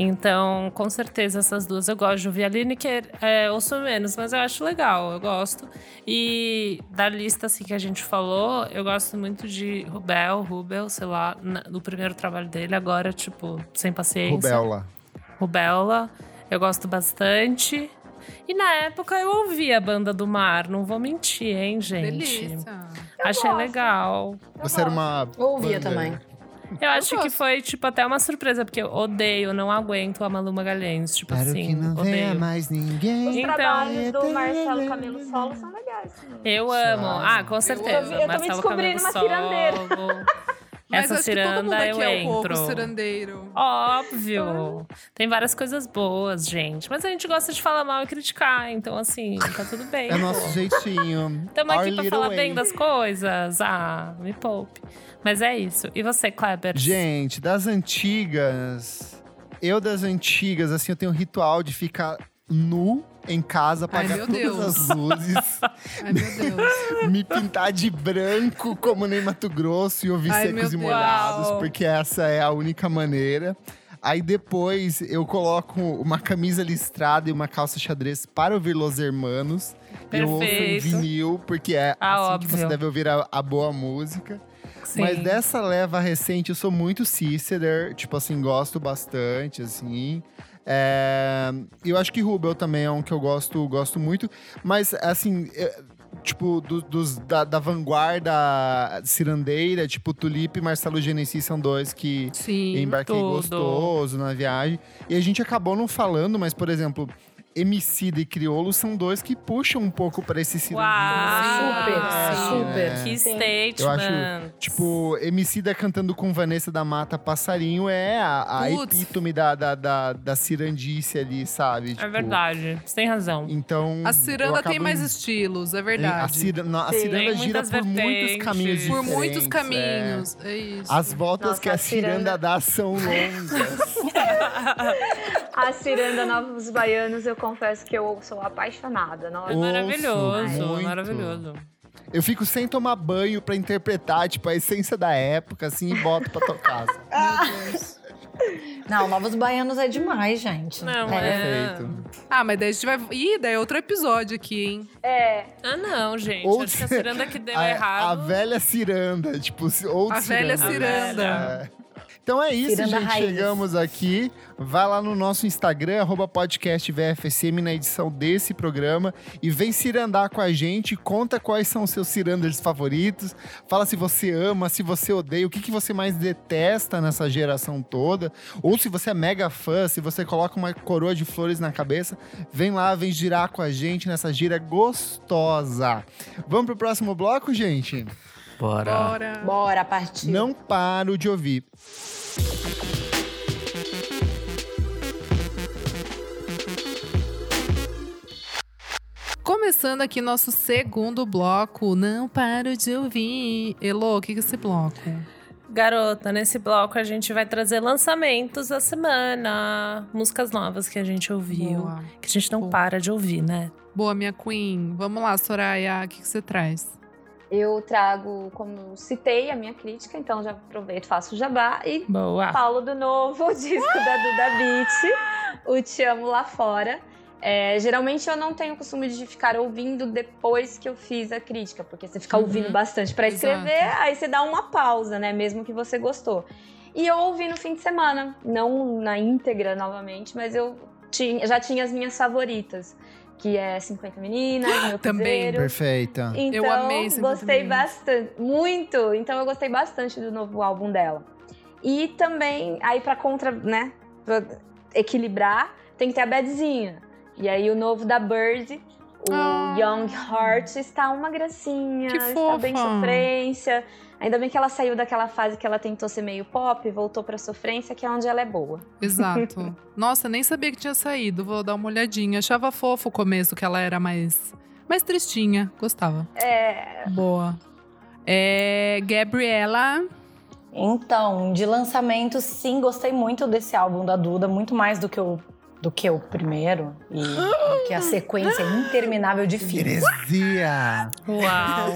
Então, com certeza, essas duas eu gosto de ouvir. A Lineker é, ouço menos, mas eu acho legal, eu gosto. E da lista, assim, que a gente falou, eu gosto muito de Rubel, Rubel, sei lá, no primeiro trabalho dele, agora, tipo, sem paciência. Rubela. Rubella, eu gosto bastante. E na época eu ouvi a banda do mar, não vou mentir, hein, gente? Delícia. Achei gosto. legal. Você era uma. Eu ouvia banda- também. Eu, acho que foi, tipo, até uma surpresa, porque eu odeio, não aguento a Malu Magalhães. Tipo Espero assim, que não venha odeio. mais Os ninguém. Então- trabalhos do Marcelo Camelo Solo são legais. também. Eu amo. Ah, com certeza. Eu tô me Marcelo descobrindo Camelo uma cirandeira. Mas Essa acho que todo mundo ciranda aqui eu é um entro. cirandeiro. Óbvio. Tem várias coisas boas, gente. Mas a gente gosta de falar mal e criticar, então assim, tá tudo bem. É nosso jeitinho. Estamos aqui pra falar way. bem das coisas. Ah, me poupe. Mas é isso. E você, Kleber? Gente, das antigas. Eu das antigas, assim, eu tenho um ritual de ficar nu em casa, Ai, apagar meu todas Deus. as luzes, Ai, meu Deus. me pintar de branco, como nem Mato Grosso, e ouvir Ai, secos e molhados, porque essa é a única maneira. Aí depois eu coloco uma camisa listrada e uma calça xadrez para ouvir Los Hermanos. Eu ouço em Perfeito. vinil, porque é Ah, assim que você óbvio. deve ouvir a, a boa música. Sim. Mas dessa leva recente, eu sou muito Cícero. Tipo assim, gosto bastante, assim. É, Eu acho que Rubel também é um que eu gosto, gosto muito. Mas, assim, é, tipo, do- dos, da, da vanguarda cirandeira, tipo, Tulipe e Marcelo Genesi são dois que Sim. embarquei tudo. gostoso na viagem. E a gente acabou não falando, mas, por exemplo... Emicida e Criolo são dois que puxam um pouco pra esse cirandinho. Uau! Super, super. né? Que statement. Eu acho, Tipo, Emicida cantando com Vanessa da Mata Passarinho é a, a epítome da, da, da, da cirandice ali, sabe? É Tipo, verdade. Você tem razão. Então. A ciranda tem mais estilos, é A, verdade. a Sim. ciranda Tem gira por muitos caminhos Por muitos é. caminhos. É, isso. As voltas Nossa, que a, a ciranda ciranda- dá são longas. A Ciranda Novos Baianos, eu confesso que eu sou apaixonada. Nossa. É Ouço maravilhoso, muito. maravilhoso. eu fico sem tomar banho pra interpretar, tipo, a essência da época, assim, e boto pra tocar. sabe? Não, Novos Baianos é demais, gente. Não, é. é. Perfeito. Ah, mas daí a gente vai. Ih, daí é outro episódio aqui, hein? É, Ah, não, gente. Ou Acho que a ciranda que deu A, a errado. velha ciranda, tipo, old A velha ciranda. ciranda. É. Então é isso, Ciranda gente. Chegamos aqui. Vai lá no nosso Instagram, arroba podcast VFSM, na edição desse programa. E vem cirandar com a gente. Conta quais são os seus ciranders favoritos. Fala se você ama, se você odeia, o que, que você mais detesta nessa geração toda. Ou se você é mega fã, se você coloca uma coroa de flores na cabeça. Vem lá, vem girar com a gente nessa gira gostosa. Vamos pro próximo bloco, gente? Bora. Bora. Bora, partir. Não paro de ouvir. Começando aqui nosso segundo bloco, não paro de ouvir. Elo, o que que é esse bloco? Garota, nesse bloco a gente vai trazer lançamentos da semana. Músicas novas que a gente ouviu. Boa. Que a gente não Boa. para de ouvir, né? Boa, minha queen. Vamos lá, Soraya, o que que você traz? Eu trago, como citei, a minha crítica, então já aproveito, faço o jabá. E Boa. Paulo do Novo, o disco da Duda Beat, o Te Amo Lá Fora. É, geralmente eu não tenho o costume de ficar ouvindo depois que eu fiz a crítica, porque você fica Uhum. ouvindo bastante pra escrever, Exato. aí você dá uma pausa, né? Mesmo que você gostou. E eu ouvi no fim de semana, não na íntegra novamente, mas eu tinha, já tinha as minhas favoritas, que é 50 Meninas, Meu Também. Piseiro. Perfeita. Então, Eu amei 50 gostei Meninas. bastante, muito. Então eu gostei bastante do novo álbum dela. E também, aí pra contra, né, pra equilibrar, tem que ter a badzinha. E aí o novo da Bird, o Ah. Young Heart, está uma gracinha, Que está bem sofrência. Ainda bem que ela saiu daquela fase que ela tentou ser meio pop, voltou pra sofrência, que é onde ela é boa. Exato. Nossa, nem sabia que tinha saído. Vou dar uma olhadinha. Achava fofo o começo, que ela era mais, mais tristinha. Gostava. É, Boa. É, Gabriela. Então, de lançamento, sim, gostei muito desse álbum da Duda, muito mais do que o, do que o primeiro e do que a sequência interminável de filmes. Heresia! Uau.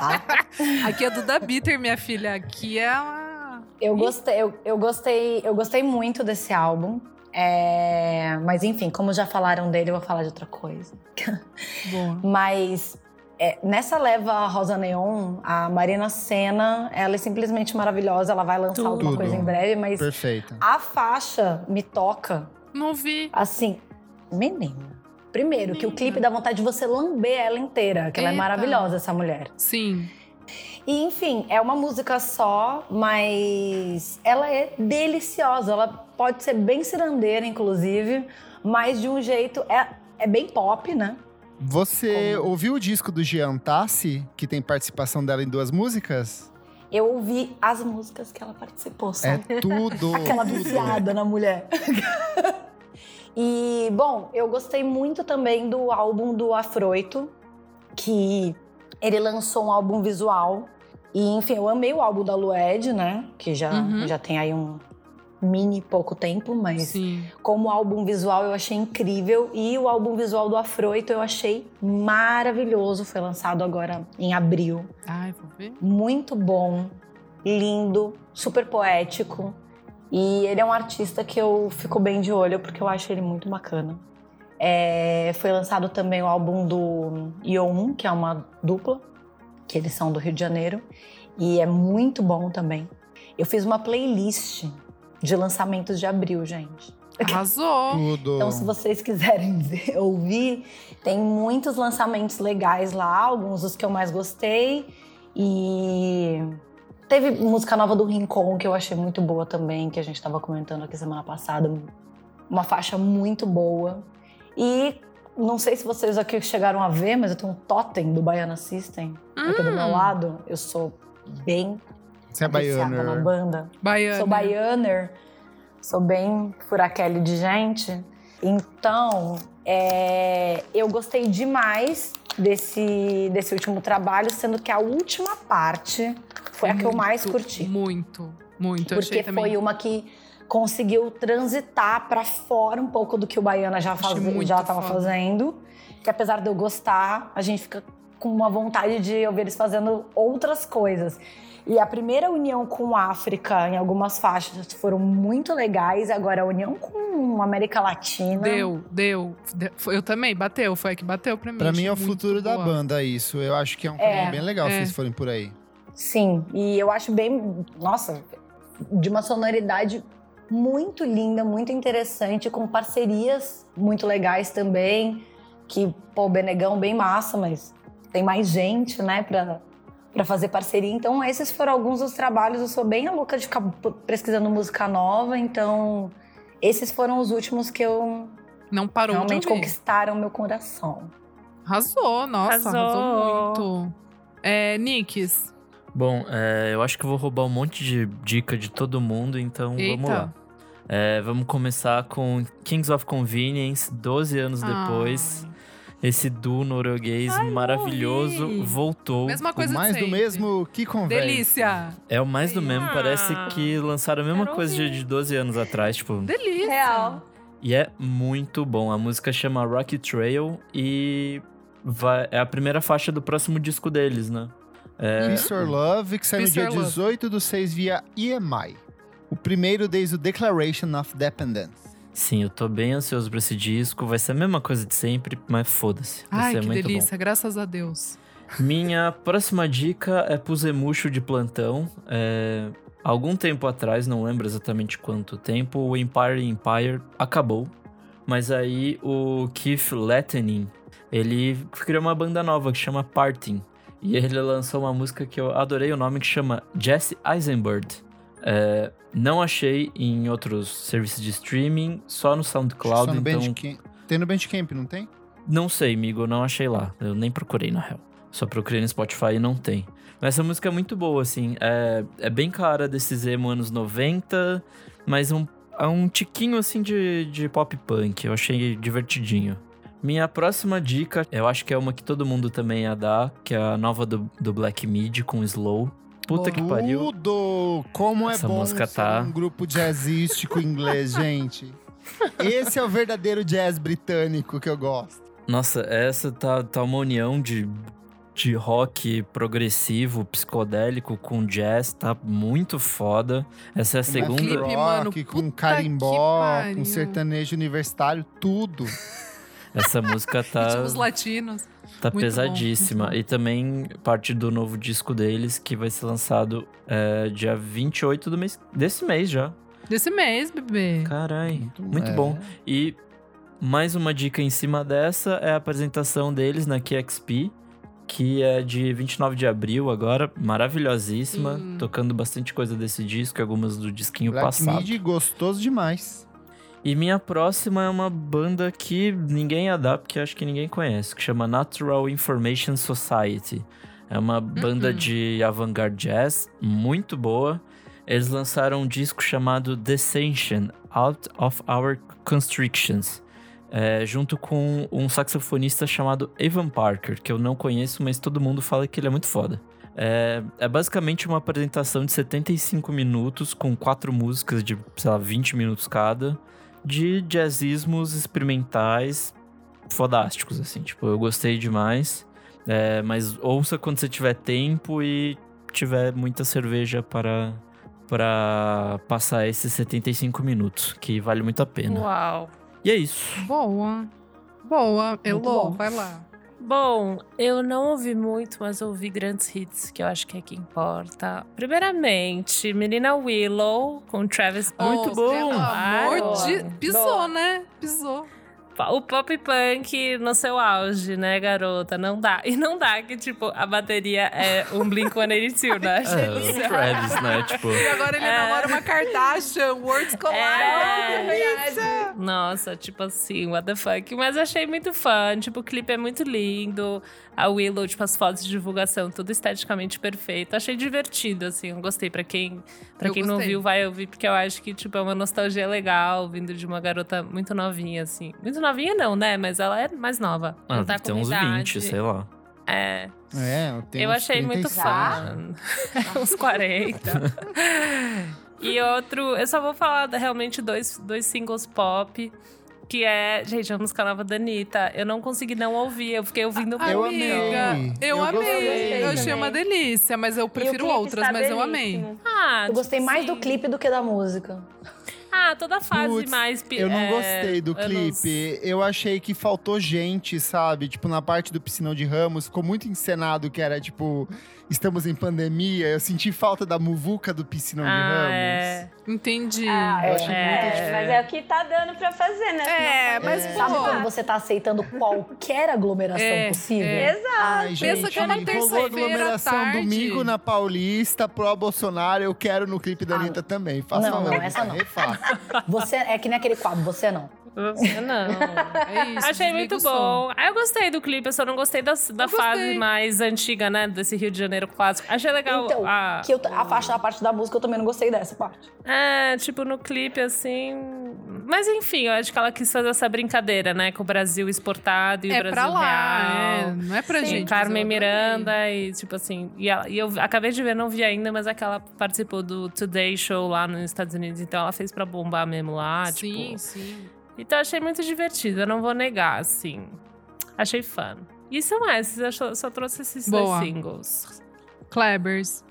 Aqui é Duda Bitter, minha filha. Aqui é uma... Eu gostei, eu, eu gostei, eu gostei muito desse álbum. É, mas enfim, como já falaram dele, eu vou falar de outra coisa. Boa. Mas é, nessa leva Rosa Neon, a Marina Senna, ela é simplesmente maravilhosa. Ela vai lançar alguma Tudo. coisa em breve, mas Perfeita. a faixa me toca Não vi. assim, menina. Primeiro, que o clipe dá vontade de você lamber ela inteira, que ela é Eita. maravilhosa, essa mulher. Sim. E enfim, é uma música só, mas ela é deliciosa. Ela pode ser bem cirandeira, inclusive, mas de um jeito. É, é bem pop, né? Você Como? ouviu o disco do Jean Tassi, que tem participação dela em duas músicas? Eu ouvi as músicas que ela participou, só. É tudo. Aquela viciada na mulher. e, bom, eu gostei muito também do álbum do Afroito, que ele lançou um álbum visual. E, enfim, eu amei o álbum da Lued, né? Que já, Uhum. já tem aí um mini pouco tempo, mas Sim. como álbum visual eu achei incrível. E o álbum visual do Afroito eu achei maravilhoso. Foi lançado agora em abril Ai, vou ver. muito bom, lindo, super poético. E ele é um artista que eu fico bem de olho porque eu acho ele muito bacana. É, foi lançado também o álbum do Ion, que é uma dupla, que eles são do Rio de Janeiro, e é muito bom também. Eu fiz uma playlist de lançamentos de abril, gente. Arrasou. Tudo. Então, se vocês quiserem ver- ouvir, tem muitos lançamentos legais lá, alguns dos que eu mais gostei. E teve música nova do Rincon que eu achei muito boa também, que a gente estava comentando aqui semana passada. Uma faixa muito boa. E não sei se vocês aqui chegaram a ver, mas eu tenho um totem do Baiana System aqui do meu Hum. lado. Eu sou bem Você é viciada na baiana. banda. Baiana. Sou baianer, sou bem furaquele de gente. Então, é, eu gostei demais desse, desse último trabalho, sendo que a última parte foi a que eu mais curti. Muito, muito. Eu achei Porque também. foi uma que conseguiu transitar pra fora um pouco do que o Baiana já, Achei faz, fazendo. Que apesar de eu gostar, a gente fica com uma vontade de ouvir eles fazendo outras coisas. E a primeira união com a África em algumas faixas foram muito legais. Agora, a união com a América Latina. Deu, deu. Eu também, bateu. Foi a que bateu pra mim. Pra mim é o futuro da boa. banda, isso. Eu acho que é um É, caminho bem legal se é. vocês forem por aí. Sim, e eu acho bem. Nossa, de uma sonoridade muito linda, muito interessante, com parcerias muito legais também. Que, pô, o Benegão bem massa, mas tem mais gente, né, pra, pra fazer parceria. Então, esses foram alguns dos trabalhos. Eu sou bem a louca de ficar pesquisando música nova, então esses foram os últimos que eu Não parou realmente conquistaram meu coração. Arrasou, nossa, arrasou, Arrasou. muito. É, Nix, Bom, é, eu acho que vou roubar um monte de dica de todo mundo, então vamos lá. eita. É, vamos começar com Kings of Convenience, 12 anos depois. Esse duo norueguês Ai, maravilhoso ouvi. voltou. Mesma coisa O mais do mesmo que convence. Delícia. É o mais do mesmo, Ah, parece que lançaram a mesma quero coisa de, ouvir. de 12 anos atrás, tipo. Delícia. Real. E é muito bom. A música chama Rocky Trail e vai- é a primeira faixa do próximo disco deles, né? É, Peace or Love, que sai no dia or Love. 18 do 6 via EMI. O primeiro desde o Declaration of Dependence. Sim, eu tô bem ansioso pra esse disco. Vai ser a mesma coisa de sempre, mas foda-se. Ai, que delícia, graças a Deus. bom. Minha próxima dica é pro Zemucho de plantão. É, Algum tempo atrás, não lembro exatamente quanto tempo, o Empire Empire acabou. Mas aí o Keith Lettening, ele criou uma banda nova que chama Parting. E ele lançou uma música que eu adorei o nome, que chama Jesse Eisenberg. É, não achei em outros serviços de streaming, só no SoundCloud, Só no então Bandcamp. Tem no Bandcamp, não tem? não sei, amigo, não achei lá. Eu nem procurei, na real. Só procurei no Spotify e não tem. Mas essa música é muito boa, assim. É, é bem cara desses emo anos 90, mas um, é um tiquinho, assim, de, de pop punk. Eu achei divertidinho. Minha próxima dica, eu acho que é uma que todo mundo também ia dar, que é a nova do, do Black Mid com Slow. Puta que pariu. Tudo! Como é Essa bom música ser tá- um grupo jazzístico inglês, gente. Esse é o verdadeiro jazz britânico que eu gosto. Nossa, essa tá, tá uma união de, de rock progressivo, psicodélico com jazz, tá muito foda. Essa é a segunda. Clipe, rock, mano, com carimbó, com sertanejo universitário, tudo. Essa música tá, Ritmos latinos. tá muito pesadíssima. muito bom. E também parte do novo disco deles, que vai ser lançado é, dia 28 do mês, desse mês já. Desse mês, bebê. Carai, muito, é. bom. E mais uma dica em cima dessa é a apresentação deles na QXP, que é de 29 de abril agora, maravilhosíssima, Sim. tocando bastante coisa desse disco, algumas do disquinho Black passado. Midi, gostoso demais. E minha próxima é uma banda que ninguém ia dar, porque acho que ninguém conhece, que chama Natural Information Society. É uma banda Uhum. de avant-garde jazz muito boa. Eles lançaram um disco chamado Descension, Out of Our Constrictions, é, junto com um saxofonista chamado Evan Parker, que eu não conheço, mas todo mundo fala que ele é muito foda. É, é basicamente uma apresentação de 75 minutos com quatro músicas de, sei lá, 20 minutos cada, de jazzismos experimentais fodásticos, assim. Tipo, eu gostei demais. É, mas ouça quando você tiver tempo e tiver muita cerveja para, para passar esses 75 minutos, que vale muito a pena. Uau. E é isso. Boa. Boa. Elô, vai lá. Bom, eu não ouvi muito, mas ouvi grandes hits, que eu acho que é que importa. Primeiramente, Menina Willow, com Travis Muito Oh, bom. Pelo amor de... Pisou, Boa. né? Pisou. O pop punk no seu auge, né, garota? Não dá. E não dá que, tipo, a bateria é um Blink-182, né? É. Travis, né? Tipo, E agora ele É. namora uma Kardashian. Words collide. É, Nossa, tipo assim, what the fuck. Mas achei muito fã. Tipo, o clipe é muito lindo. A Willow, tipo, as fotos de divulgação, tudo esteticamente perfeito. Achei divertido, assim. Eu gostei. Pra quem, pra Eu quem não gostei. viu, vai ouvir, porque eu acho que, tipo, é uma nostalgia legal, vindo de uma garota muito novinha, assim. Muito novinha, não, né? Mas ela é mais nova. ah, não tá tem com uns idade. 20, sei lá. É. É, eu tenho Eu uns achei muito 35. fã. Uns 40. e outro, eu só vou falar realmente dois, dois singles pop. Que é, gente, a música nova da Anitta. Eu não consegui não ouvir, eu fiquei ouvindo muito. Eu Amiga, amei. eu, Eu amei. gostei Eu achei uma delícia, mas eu prefiro outras, está mas eu amei. Ah, Eu gostei tipo mais do clipe do que da música. Ah, toda fase Putz, mais. Eu não é, gostei do clipe. Eu achei que faltou gente, sabe? Tipo, na parte do Piscinão de Ramos, ficou muito encenado que era, tipo, estamos em pandemia, eu senti falta da muvuca do Piscinão de Ah, Ramos. é. Entendi. Ah, Eu muito é, diferente. mas é o que tá dando pra fazer, né? É, mas, Sabe pô, quando você tá aceitando qualquer aglomeração É, possível? é. Exato. Ai, pensa gente, que é uma terça-feira tarde. domingo na Paulista, pro Bolsonaro, eu quero no clipe da Ah, Anitta também. Faça não, favor, não, essa não. refaça. Você é que nem aquele quadro, você não. Você não. É isso, Achei muito o bom. Ah, eu gostei do clipe, eu só não gostei da, da fase mais antiga, né? Desse Rio de Janeiro clássico. Achei legal Então, a. que eu, a faixa, a parte da música, eu também não gostei dessa parte. É, tipo, no clipe, assim. Mas enfim, eu acho que ela quis fazer essa brincadeira, né? Com o Brasil exportado e o É Brasil pra lá, real. é, não é pra Sim, gente. Carmen. Miranda e, tipo assim. E, ela- e eu acabei de ver, não vi ainda, mas é que ela participou do Today Show lá nos Estados Unidos. Então ela fez pra bombar mesmo lá. Sim, tipo. sim. Então eu achei muito divertido, eu não vou negar, assim. Achei fã. E são esses, eu só, só trouxe esses Boa. dois singles. Klebers.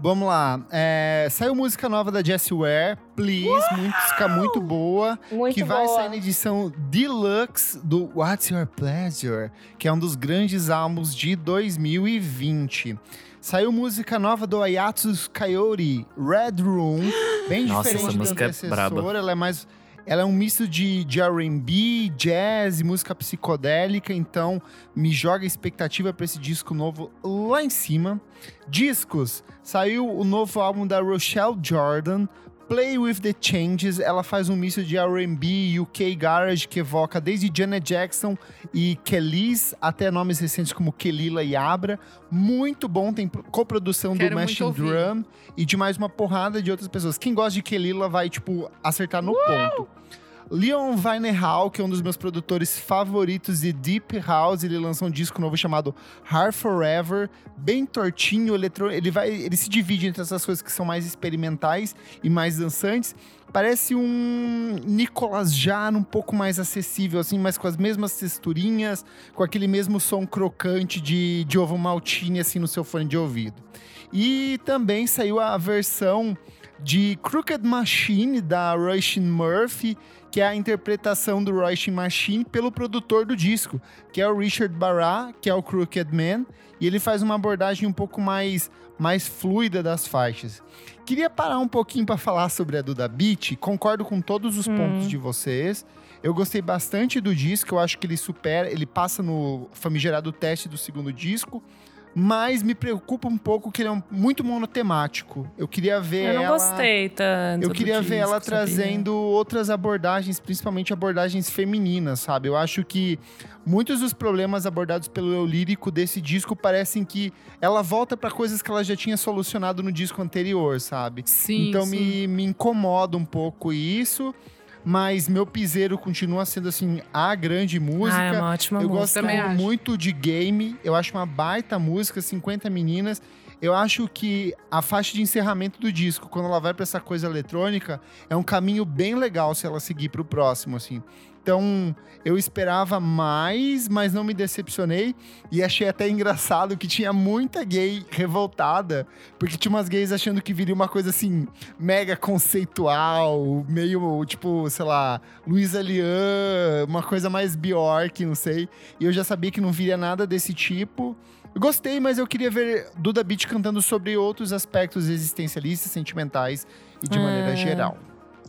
Vamos lá. É, saiu música nova da Jessie Ware, Please, música muito boa. Muito que vai boa. sair na edição deluxe do What's Your Pleasure, que é um dos grandes álbuns de 2020. Saiu música nova do Ayatsu Coyote, Red Room, bem Nossa, diferente essa da música é antecessora. braba. Ela é mais ela é um misto de, de R&B, jazz e música psicodélica, então me joga expectativa para esse disco novo lá em cima. Discos, saiu o novo álbum da Rochelle Jordan, Play With The Changes, ela faz um misto de R&B e UK Garage que evoca desde Janet Jackson e Kelis até nomes recentes como Kelila e Abra. Muito bom, tem coprodução do Quero Machine. Drum e de mais uma porrada de outras pessoas. Quem gosta de Kelila vai, tipo, acertar no ponto. Leon Vinehall, que é um dos meus produtores favoritos de Deep House, ele lançou um disco novo chamado Heart Forever, bem tortinho, eletro... ele vai, ele se divide entre essas coisas que são mais experimentais e mais dançantes. Parece um Nicolas Jarre um pouco mais acessível, assim, mas com as mesmas texturinhas, com aquele mesmo som crocante de, de ovo maltine, assim, no seu fone de ouvido. E também saiu a versão de Crooked Machine, da Roisin Murphy, que é a interpretação do Roisin Machine pelo produtor do disco, que é o Richard Barra, que é o Crooked Man, e ele faz uma abordagem um pouco mais, mais fluida das faixas. Queria parar um pouquinho para falar sobre a Duda Beat, concordo com todos os pontos de vocês. Eu gostei bastante do disco, eu acho que ele supera, ele passa no famigerado teste do segundo disco, mas me preocupa um pouco que ele é um- muito monotemático. Eu queria ver Eu não ela... gostei tanto. Eu queria ver ela disco, sabia? trazendo outras abordagens, principalmente abordagens femininas, sabe? Eu acho que muitos dos problemas abordados pelo eu lírico desse disco parecem que ela volta pra coisas que ela já tinha solucionado no disco anterior, sabe? Sim, então sim. Me, me incomoda um pouco isso, mas meu piseiro continua sendo assim a grande música. Ah, é uma ótima Eu música. gosto Também acho. muito de Game. Eu acho uma baita música, 50 meninas. Eu acho que a faixa de encerramento do disco, quando ela vai pra essa coisa eletrônica, é um caminho bem legal se ela seguir pro próximo, assim. Então, eu esperava mais, mas não me decepcionei. E achei até engraçado que tinha muita gay revoltada, porque tinha umas gays achando que viria uma coisa assim, mega conceitual, meio tipo, sei lá, Luísa Lian, uma coisa mais Bjork, não sei. E eu já sabia que não viria nada desse tipo. Eu gostei, mas eu queria ver Duda Beat cantando sobre outros aspectos existencialistas, sentimentais e de maneira Ah. geral.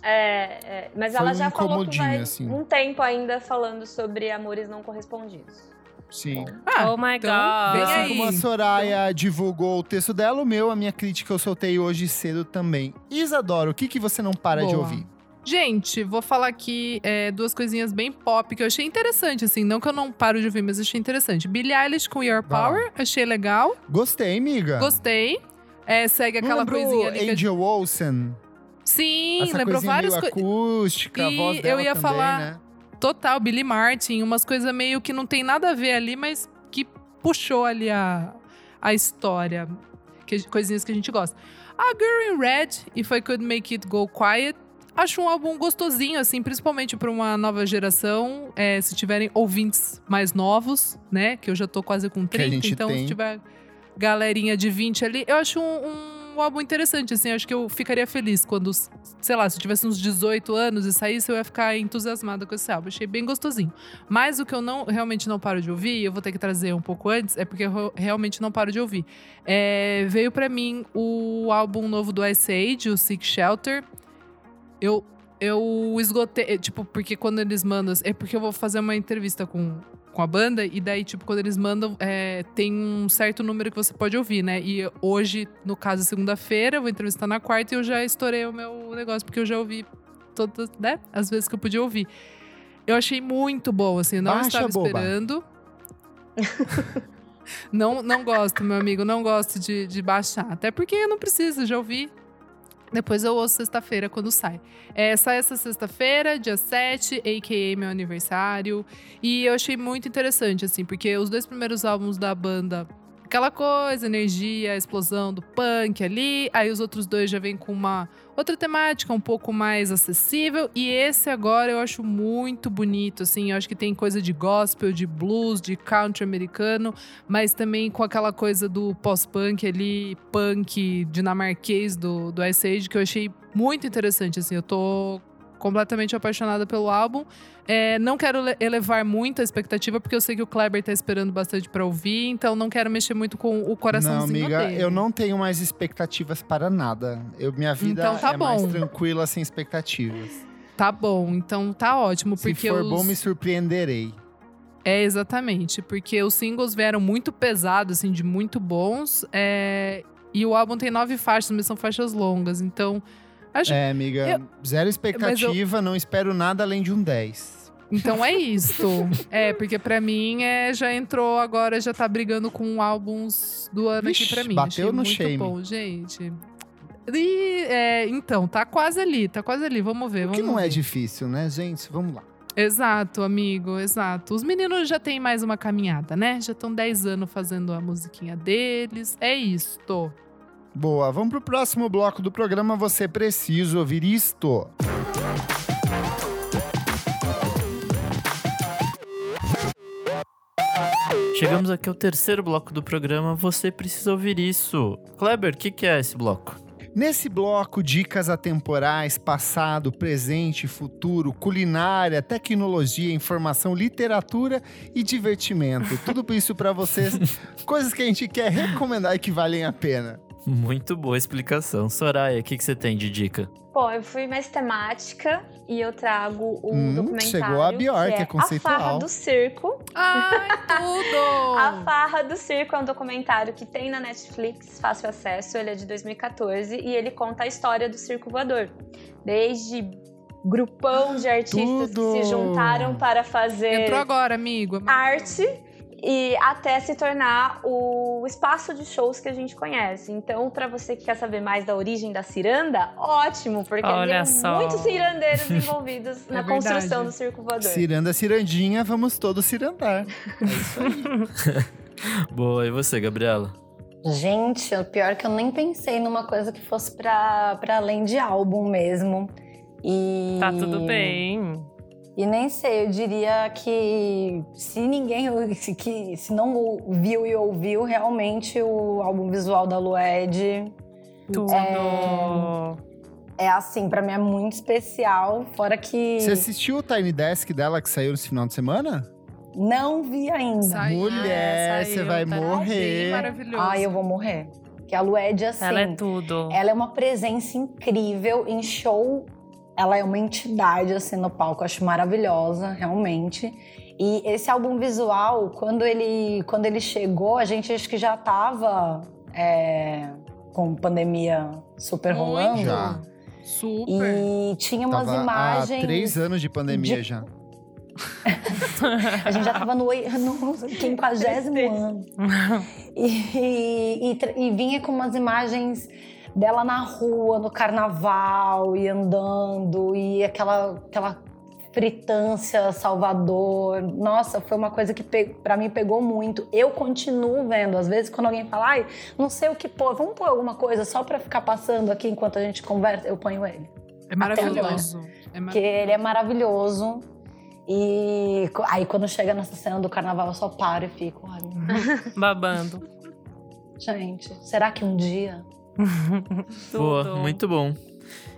É, é, mas Foi ela um já falou que vai assim. um tempo ainda falando sobre amores não correspondidos. Sim. Ah, oh my então, god. Assim como a Soraya divulgou o texto dela, o meu, a minha crítica eu soltei hoje cedo também. Isadora, o que, que você não para de Boa. ouvir? Gente, vou falar aqui é, duas coisinhas bem pop que eu achei interessante, assim. Não que eu não paro de ouvir, mas achei interessante. Billie Eilish com Your. Power, achei legal. Gostei, amiga. Gostei. É, segue aquela lembrou coisinha ali. que Angel Olsen? Sim, Essa lembrou várias coisas. acústica, a E voz eu dela ia também, falar- né? Total, Billy Martin, umas coisas meio que não tem nada a ver ali, mas que puxou ali a, a história. Que, coisinhas que a gente gosta. A Girl in Red, If I Could Make It Go Quiet, acho um álbum gostosinho, assim, principalmente para uma nova geração. É, se tiverem ouvintes mais novos, né? Que eu já tô quase com Que a 30, gente então tem. se tiver galerinha de 20 ali, eu acho um, um um álbum interessante, assim. Acho que eu ficaria feliz quando, sei lá, se eu tivesse uns 18 anos e saísse, eu ia ficar entusiasmada com esse álbum. Achei bem gostosinho. Mas o que eu não realmente não paro de ouvir, eu vou ter que trazer um pouco antes, é porque eu realmente não paro de ouvir. É, veio para mim o álbum novo do Ice Age, o Sick Shelter. Eu eu esgotei, tipo, porque quando eles mandam. É porque eu vou fazer uma entrevista com, com a banda, e daí, tipo, quando eles mandam, é, tem um certo número que você pode ouvir, né? E hoje, no caso, segunda-feira, eu vou entrevistar na quarta e eu já estourei o meu negócio, porque eu já ouvi todas, né? As vezes que eu podia ouvir. Eu achei muito bom, assim, eu não Baixa, estava boba. esperando. não, não gosto, meu amigo, não gosto de, de baixar. Até porque eu não preciso, já ouvi. Depois eu ouço sexta-feira quando sai. É, sai essa sexta-feira, dia 7, a.k.a. meu aniversário. E eu achei muito interessante, assim, porque os dois primeiros álbuns da banda, aquela coisa, energia, explosão do punk ali. Aí os outros dois já vêm com uma outra temática um pouco mais acessível. E esse agora eu acho muito bonito, assim. Eu acho que tem coisa de gospel, de blues, de country americano, mas também com aquela coisa do pós-punk ali, punk dinamarquês do, do Ice Age, que eu achei muito interessante, assim. Eu tô completamente apaixonada pelo álbum. É, não quero le- elevar muito a expectativa, porque eu sei que o Kleber tá esperando bastante pra ouvir, então não quero mexer muito com o Não, coraçãozinho amiga, dele. eu não tenho mais expectativas para nada. Eu, minha vida Então tá é mais bom. tranquila sem expectativas. Tá bom, então tá ótimo, Se porque for os... bom, me surpreenderei. É, exatamente. Porque os singles vieram muito pesados, assim, de muito bons. é, E o álbum tem nove faixas, mas são faixas longas. Então, acho É, amiga, Eu- zero expectativa, não espero nada além de um 10. Então é isso. é, porque pra mim é, já entrou agora, já tá brigando com álbuns do ano Vixe, aqui pra mim. bateu Achei no muito shame. bom, gente. E, é, então, tá quase ali, tá quase ali. Vamos ver. O que não é ver. difícil, né, gente? Vamos lá. Exato, amigo, exato. Os meninos já têm mais uma caminhada, né? Já estão 10 anos fazendo a musiquinha deles. É isto. Boa, vamos pro próximo bloco do programa. Você precisa ouvir isto. Chegamos aqui ao terceiro bloco do programa. Você precisa ouvir isso. Kleber, o que, que é esse bloco? Nesse bloco, dicas atemporais, passado, presente, futuro, culinária, tecnologia, informação, literatura e divertimento. Tudo isso pra vocês, coisas que a gente quer recomendar e que valem a pena. Muito boa explicação. Soraya, o que, que você tem de dica? Bom, eu fui mais temática e eu trago o Hum, documentário. chegou a Bjork, que é A conceitual. Farra do Circo. Ai, tudo! A Farra do Circo é um documentário que tem na Netflix, fácil acesso. Ele é de 2014 e ele conta a história do circo voador. Desde grupão de artistas Tudo! que se juntaram para fazer Entrou agora, amigo. arte e até se tornar o espaço de shows que a gente conhece. Então, para você que quer saber mais da origem da ciranda, ótimo, porque Olha tem só. muitos cirandeiros envolvidos na verdade. construção do circo voador. Ciranda, cirandinha, vamos todos cirandar. É isso aí. Boa, e você, Gabriela? Gente, o pior é que eu nem pensei numa coisa que fosse pra, pra além de álbum mesmo. E... Tá tudo bem. E nem sei, eu diria que se ninguém, se, que, se não viu e ouviu, realmente o álbum visual da Lued Tudo. é assim, pra mim é muito especial. Fora que Você assistiu o Tiny Desk dela que saiu nesse final de semana? não vi ainda. Saiu, Mulher, é, você saiu, vai tá morrer. Maravilhoso. Ai, eu vou morrer. Que a Lued, assim, Ela é tudo. ela é uma presença incrível em show. Ela é uma entidade, assim, no palco. Eu acho maravilhosa, realmente. E esse álbum visual, quando ele, quando ele chegou, a gente acho que já tava é, com pandemia super Muito. rolando. Já. Super. E tinha umas Tava imagens. há três anos de pandemia de- já. A gente já tava no, no 50 ano. E, e, tra- e vinha com umas imagens dela na rua, no carnaval, e andando, e aquela, aquela fritância Salvador. Nossa, foi uma coisa que pra mim pegou muito. Eu continuo vendo. Às vezes, quando alguém fala, ai, não sei o que pôr, vamos pôr alguma coisa só pra ficar passando aqui enquanto a gente conversa, eu ponho ele. É maravilhoso. É Porque mar... ele é maravilhoso. E aí quando chega nessa cena do carnaval, eu só paro e fico, olha, Babando. gente, será que um dia Boa, muito bom.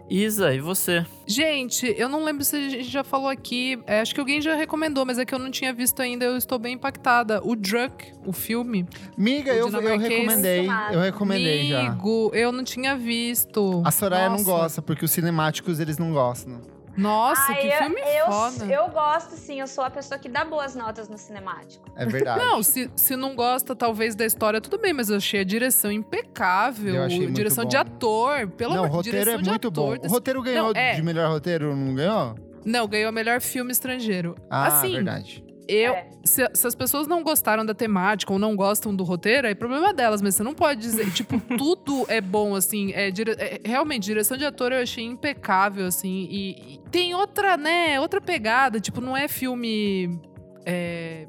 Isa, e você? Gente, eu não lembro se a gente já falou aqui. é, acho que alguém já recomendou, mas é que eu não tinha visto ainda. Eu estou bem impactada. O Drunk, o filme. Miga, O eu, eu recomendei. Eu recomendei já. Amigo, eu não tinha visto. A Soraya não Nossa. gosta, porque os cinemáticos eles não gostam. Nossa, Ai, que eu, filme eu, foda. eu gosto, sim. Eu sou a pessoa que dá boas notas no cinemático. É verdade. Não, se, se não gosta, talvez, da história, tudo bem, mas eu achei a direção impecável. Eu achei muito direção bom. de ator. Pelo não, o amor de roteiro é direção de muito bom. ator O desse- roteiro ganhou Não, é. de melhor roteiro, não ganhou? Não, ganhou melhor filme estrangeiro. Ah, assim, verdade. Eu. É. Se, se as pessoas não gostaram da temática ou não gostam do roteiro, é problema delas, mas você não pode dizer. tipo, tudo é bom, assim. É, dire- é, realmente, direção de ator eu achei impecável, assim. E, e tem outra, né? Outra pegada. Tipo, não é filme. é,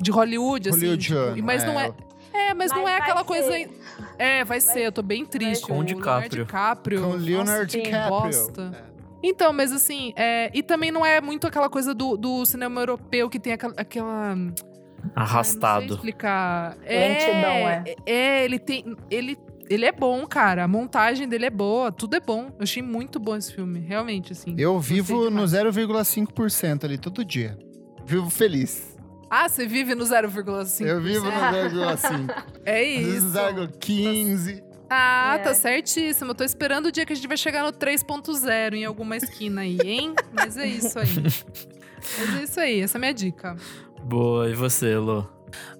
de Hollywood, assim. Hollywoodiano, tipo, mas não é. É, mas, não Mas é vai aquela ser. coisa. É, vai ser, eu tô bem triste. Com o Leonardo DiCaprio. DiCaprio. Com Leonardo Nossa, DiCaprio. bosta. Então, mas assim, é, e também não é muito aquela coisa do, do cinema europeu que tem aquela. aquela Ai, não sei Arrastado. explicar. Lentidão, é, é, ele tem. Ele, ele é bom, cara. A montagem dele é boa, tudo é bom. Eu achei muito bom esse filme, realmente, assim. Eu vivo no demais. 0,5% ali todo dia. Vivo feliz. Ah, você vive no 0,5%. Eu vivo no 0,5. É Às vezes isso. 0,15. Ah, É. tá certíssimo. Eu tô esperando o dia que a gente vai chegar no 3.0 em alguma esquina aí, hein? Mas é isso aí. Mas é isso aí, essa é a minha dica. Boa, e você, Lô?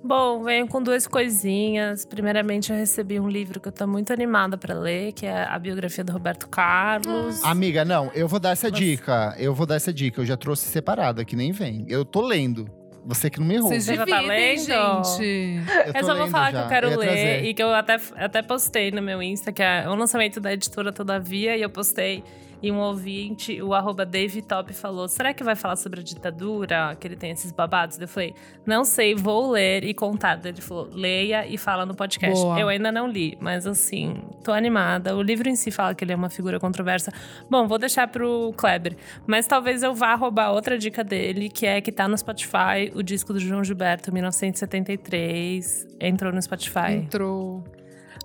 Bom, venho com duas coisinhas. Primeiramente, eu recebi um livro que eu tô muito animada pra ler, que é a biografia do Roberto Carlos. Amiga, não, eu vou dar essa dica. Eu vou dar essa dica. Eu já trouxe separado aqui, nem vem. Eu tô lendo. Você que não me errou. Vocês Você já tá dividem, lendo? gente. Eu Eu só vou falar já. que eu quero ia ler trazer. e que eu até, até postei no meu Insta, que é o lançamento da editora Todavia, e eu postei. E um ouvinte, o arroba Top, falou: será que vai falar sobre a ditadura? Que ele tem esses babados? Eu falei, não sei, vou ler e contar. Ele falou, leia e fala no podcast. Boa. Eu ainda não li, mas assim, tô animada. O livro em si fala que ele é uma figura controversa. Bom, vou deixar pro Kleber. Mas talvez eu vá roubar outra dica dele, que é que tá no Spotify o disco do João Gilberto, 1973. Entrou no Spotify. Entrou.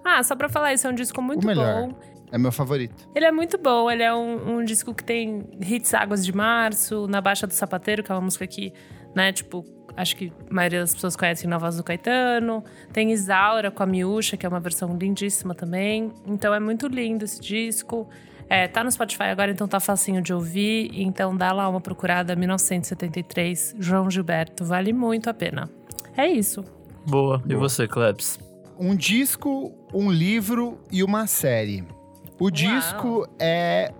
Ah, só pra falar isso, é um disco muito bom. É meu favorito. Ele é muito bom, ele é um, um disco que tem hits Águas de Março, Na Baixa do Sapateiro, que é uma música que, né, tipo, acho que a maioria das pessoas conhecem na voz do Caetano. Tem Isaura com a Miúcha, que é uma versão lindíssima também. Então é muito lindo esse disco. É, tá no Spotify agora, então tá facinho de ouvir. Então dá lá uma procurada, 1973, João Gilberto. Vale muito a pena. É isso. Boa. E você, Klebs? Um disco, um livro e uma série. O disco é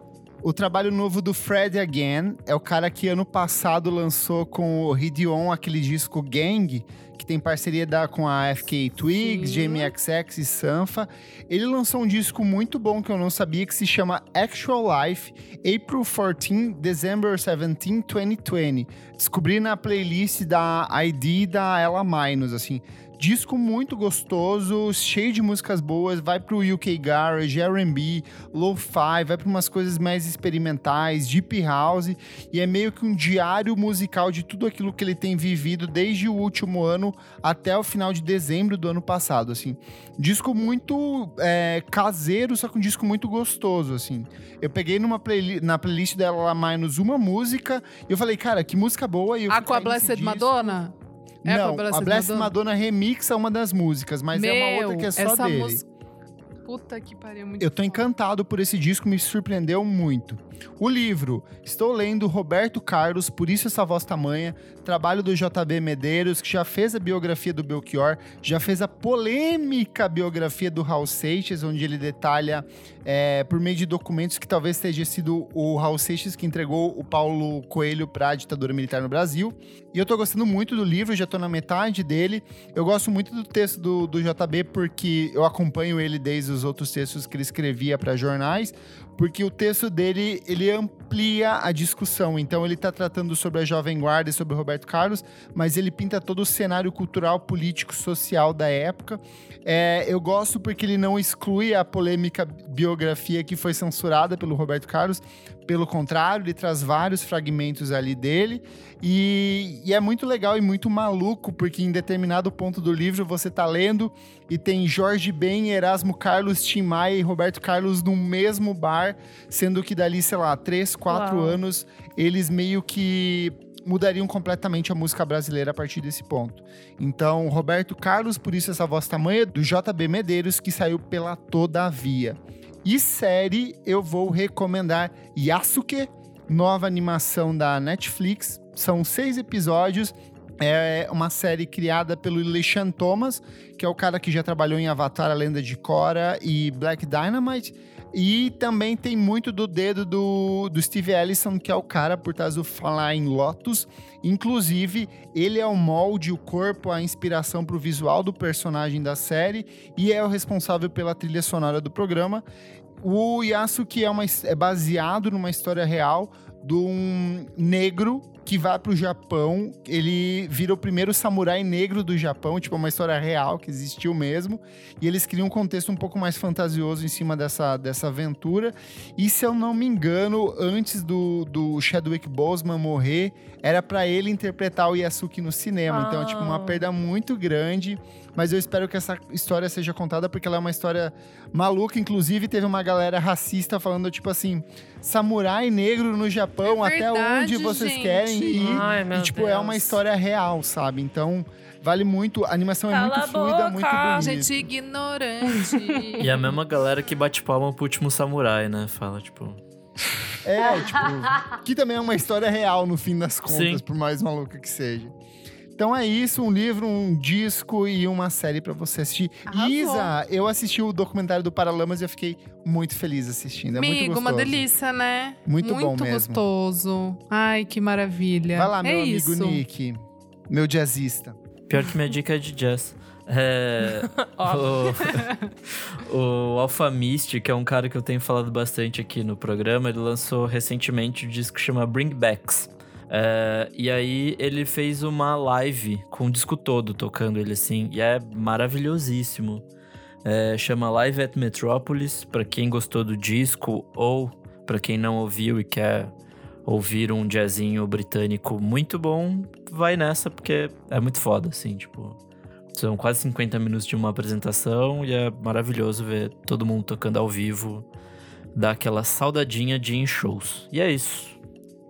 o trabalho novo do Fred Again. É o cara que ano passado lançou com o Ridion aquele disco Gang, que tem parceria da, com a FK Twigs, Sim. Jamie XX e Sanfa. Ele lançou um disco muito bom que eu não sabia, que se chama Actual Life, April 14, December 17, 2020. Descobri na playlist da ID da Ella Minus, assim. Disco muito gostoso, cheio de músicas boas, vai pro UK Garage, R&B, Lo-Fi, vai pra umas coisas mais experimentais, Deep House, e é meio que um diário musical de tudo aquilo que ele tem vivido desde o último ano até o final de dezembro do ano passado, assim. Disco muito é, caseiro, só que um disco muito gostoso, assim. Eu peguei numa playli na playlist dela lá mais uma música, e eu falei, cara, que música boa, e eu Ah, fui com a cair nesse Blessed. Madonna? É a Não, Blessed a Blessed Madonna? Madonna remixa uma das músicas, mas é uma outra que é só dele. música. Puta que pariu, muito Eu tô foda. encantado por esse disco, me surpreendeu muito. O livro, estou lendo Roberto Carlos, Por Isso Essa Voz Tamanha, trabalho do JB Medeiros, que já fez a biografia do Belchior, já fez a polêmica biografia do Raul Seixas, onde ele detalha, é, por meio de documentos, que talvez tenha sido o Raul Seixas que entregou o Paulo Coelho para a ditadura militar no Brasil. E eu tô gostando muito do livro, já tô na metade dele. Eu gosto muito do texto do, do JB, porque eu acompanho ele desde os outros textos que ele escrevia para jornais. Porque o texto dele, ele amplia a discussão. Então ele está tratando sobre a Jovem Guarda e sobre Roberto Carlos, mas ele pinta todo o cenário cultural, político, social da época. É, eu gosto porque ele não exclui a polêmica biografia que foi censurada pelo Roberto Carlos. Pelo contrário, ele traz vários fragmentos ali dele. E, e, é muito legal e muito maluco, porque em determinado ponto do livro você tá lendo e tem Jorge Ben, Erasmo Carlos, Tim Maia e Roberto Carlos no mesmo bar, sendo que dali, sei lá, três, quatro Uau. anos, eles meio que mudariam completamente a música brasileira a partir desse ponto. Então, Roberto Carlos, por isso essa voz tamanha, do JB Medeiros, que saiu pela Todavia. E série, eu vou recomendar Yasuke, nova animação da Netflix. São seis episódios. É uma série criada pelo Alexandre Thomas, que é o cara que já trabalhou em Avatar, a Lenda de Korra e Black Dynamite. E também tem muito do dedo do, do Steve Ellison, que é o cara por trás do Flying Lotus. Inclusive, ele é o molde, o corpo, a inspiração para o visual do personagem da série e é o responsável pela trilha sonora do programa. O Yasuki é, uma, é baseado numa história real de um negro que vai pro Japão. Ele vira o primeiro samurai negro do Japão, tipo, uma história real que existiu mesmo. E eles criam um contexto um pouco mais fantasioso em cima dessa, dessa aventura. E se eu não me engano, antes do, do Chadwick Boseman morrer, era para ele interpretar o Yasuki no cinema. Oh. Então, é tipo, uma ah. perda muito grande. Mas eu espero que essa história seja contada porque ela é uma história maluca. Inclusive, teve uma galera racista falando, tipo assim, samurai negro no Japão, é verdade, até onde vocês gente. querem Ai, e, tipo, Deus. é uma história real, sabe? Então, vale muito. A animação é Cala muito fluida, muito bonita. Gente ignorante. e a mesma galera que bate palma pro último samurai, né? Fala, tipo. É, tipo, que também é uma história real no fim das contas, Sim. por mais maluca que seja. Então é isso, um livro, um disco e uma série para você assistir. Arrasou. Isa, eu assisti o documentário do Paralamas e eu fiquei muito feliz assistindo. É Amigo, muito gostoso. uma delícia, né? Muito, muito bom mesmo. gostoso. Ai, que maravilha. Vai lá, meu é amigo isso. Nick, meu jazzista. Pior que minha dica é de jazz. É, o, o Alphamist, que é um cara que eu tenho falado bastante aqui no programa, ele lançou recentemente um disco que chama Bring Backs. É, e aí ele fez uma live com o disco todo tocando ele assim, e é maravilhosíssimo. É, chama Live at Metropolis, para quem gostou do disco ou para quem não ouviu e quer ouvir um jazzinho britânico muito bom, vai nessa porque é muito foda, assim, tipo. São quase 50 minutos de uma apresentação e é maravilhoso ver todo mundo tocando ao vivo, dá aquela saudadinha de em shows. E é isso.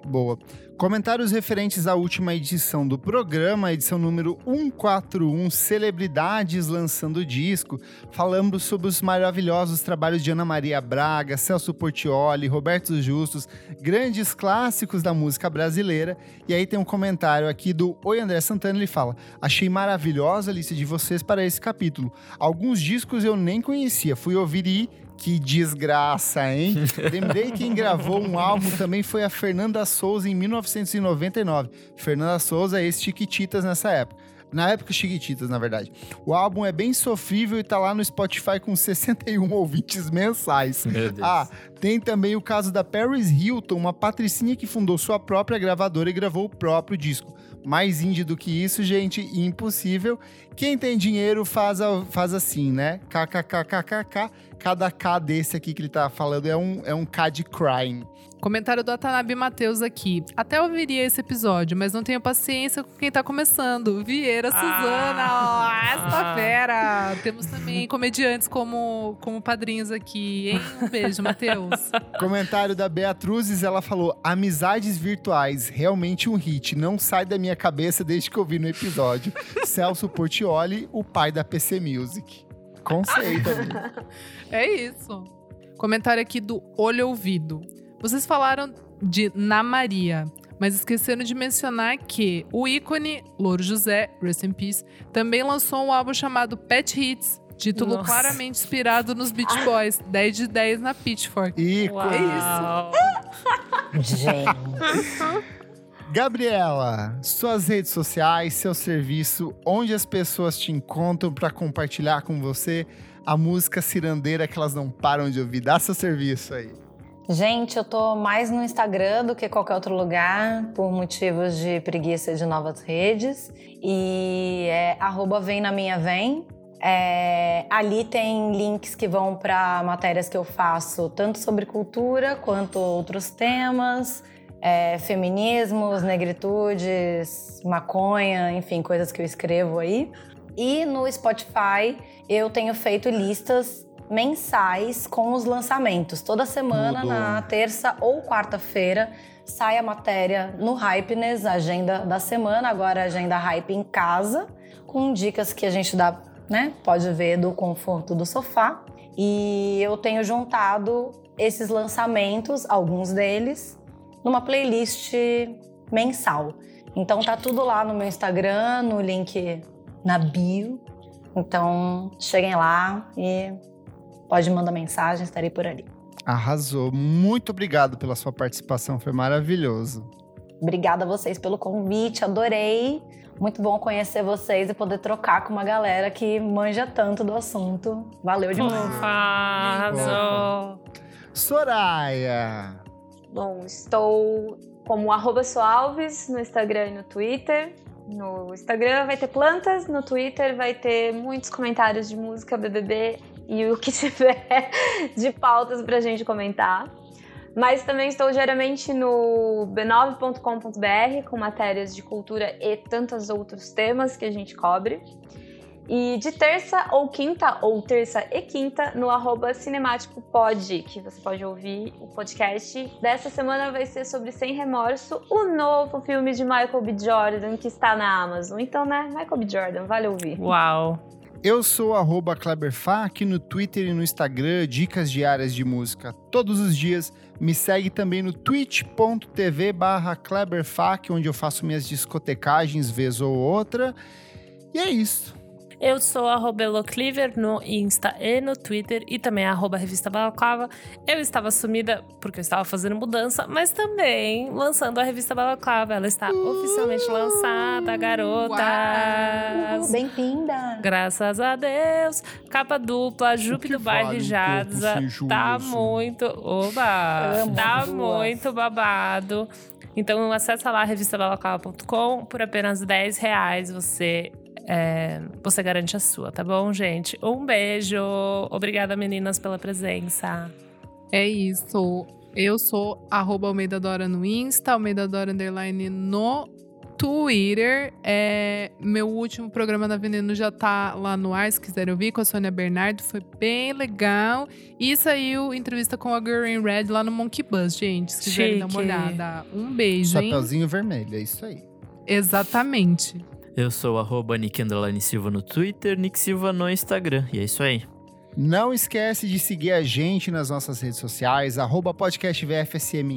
Boa. Comentários referentes à última edição do programa, edição número 141, Celebridades lançando disco. Falamos sobre os maravilhosos trabalhos de Ana Maria Braga, Celso Portioli, Roberto Justus, grandes clássicos da música brasileira. E aí tem um comentário aqui do Oi André Santana, ele fala: Achei maravilhosa a lista de vocês para esse capítulo. Alguns discos eu nem conhecia, fui ouvir e que desgraça, hein? Lembrei que quem gravou um álbum também foi a Fernanda Souza em 1999. Fernanda Souza, ex-Chiquititas nessa época. Na época, Chiquititas, na verdade. O álbum é bem sofrível e tá lá no Spotify com 61 ouvintes mensais. Meu Deus. Ah, tem também o caso da Paris Hilton, uma patricinha que fundou sua própria gravadora e gravou o próprio disco. Mais indie do que isso, gente, impossível. Quem tem dinheiro faz, a, faz assim, né? KKKKKK. Cada K desse aqui que ele tá falando é um, é um K de crime. Comentário do Atanabe Matheus aqui. Até ouviria esse episódio, mas não tenho paciência com quem tá começando. Vieira ah. Suzana, ó, esta fera! Temos também comediantes como, como padrinhos aqui, hein? Um beijo, Matheus. Comentário da Beatruzes, ela falou: amizades virtuais, realmente um hit. Não sai da minha cabeça desde que eu vi no episódio. Celso Portioli, o pai da PC Music. Conceito. É isso. Comentário aqui do Olho Ouvido. Vocês falaram de Na Maria, mas esqueceram de mencionar que o ícone Louro José, Rest in Peace, também lançou um álbum chamado Pet Hits, título Nossa. claramente inspirado nos Beach Boys, 10 de 10 na Pitchfork. Ícone. É isso. Gente. Gabriela, suas redes sociais, seu serviço, onde as pessoas te encontram para compartilhar com você a música cirandeira que elas não param de ouvir. Dá seu serviço aí. Gente, eu tô mais no Instagram do que qualquer outro lugar, por motivos de preguiça de novas redes. E é arroba vem na minha vem. É, ali tem links que vão para matérias que eu faço, tanto sobre cultura quanto outros temas, é, feminismos, negritudes, maconha, enfim, coisas que eu escrevo aí. E no Spotify eu tenho feito listas mensais com os lançamentos. Toda semana, Mudou. na terça ou quarta-feira, sai a matéria no Hypeness, agenda da semana, agora a agenda Hype em casa, com dicas que a gente dá, né? Pode ver do conforto do sofá. E eu tenho juntado esses lançamentos, alguns deles, numa playlist mensal. Então tá tudo lá no meu Instagram, no link na bio. Então cheguem lá e pode mandar mensagem, estarei por ali. Arrasou. Muito obrigado pela sua participação, foi maravilhoso. Obrigada a vocês pelo convite, adorei. Muito bom conhecer vocês e poder trocar com uma galera que manja tanto do assunto. Valeu demais. Ufa, arrasou. Soraya. Bom, estou como arroba Soalves no Instagram e no Twitter. No Instagram vai ter plantas, no Twitter vai ter muitos comentários de música, BBB e o que tiver de pautas pra gente comentar. Mas também estou diariamente no b9.com.br com matérias de cultura e tantos outros temas que a gente cobre. E de terça ou quinta, ou terça e quinta, no arroba Cinemático Pod, que você pode ouvir o podcast. Dessa semana vai ser sobre Sem Remorso, o novo filme de Michael B. Jordan que está na Amazon. Então, né, Michael B. Jordan, vale ouvir. Uau. Eu sou arroba Kleberfá aqui no Twitter e no Instagram, dicas diárias de música todos os dias. Me segue também no twitch.tv barra Kleberfac, onde eu faço minhas discotecagens vez ou outra. E é isso. Eu sou arroba Elocliver no Insta e no Twitter e também arroba Revista Balaclava. Eu estava sumida porque eu estava fazendo mudança, mas também lançando a Revista Balaclava. Ela está oficialmente lançada, garotas. Bem-vinda! Graças a Deus. Capa dupla, do bairro Jadza. Tá muito. Oba! Amo tá muito babado. Então acessa lá revistabalaclava.com por apenas 10 reais você. É, você garante a sua, tá bom, gente? Um beijo. Obrigada, meninas, pela presença. É isso. Eu sou arroba Almeida Dora no Insta, Almeida Dora Underline no Twitter. É, meu último programa da Veneno já tá lá no ar, se quiserem ouvir, com a Sônia Bernardo. Foi bem legal. E saiu entrevista com a Girl in Red lá no Monkey Bus, gente. Se quiserem dar uma Chique. olhada. Um beijo, hein? Chapeuzinho vermelho, é isso aí. Exatamente. Eu sou arroba Silva no Twitter, Nick Silva no Instagram. E é isso aí. Não esquece de seguir a gente nas nossas redes sociais, arroba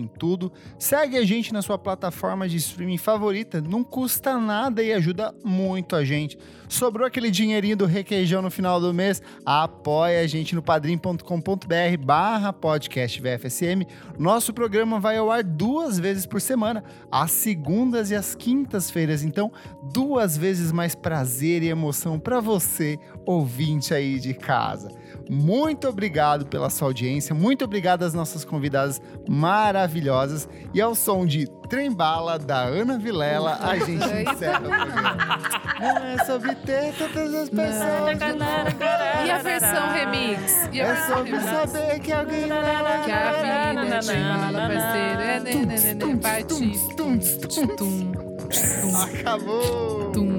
em tudo. Segue a gente na sua plataforma de streaming favorita, não custa nada e ajuda muito a gente. Sobrou aquele dinheirinho do requeijão no final do mês? Apoia a gente no padrim.com.br barra podcast VFSM. Nosso programa vai ao ar duas vezes por semana, às segundas e às quintas-feiras. Então, duas vezes mais prazer e emoção para você, ouvinte aí de casa. Muito obrigado pela sua audiência, muito obrigado às nossas convidadas maravilhosas e ao som de Trembala da Ana Vilela, a gente encerra o programa. Não é sobre ter todas as pessoas. E a versão remix? E a É versão sobre remix? saber que alguém Que a vida é parceiro. É, parte. Tum, tum, tum. Tum, Acabou! tum.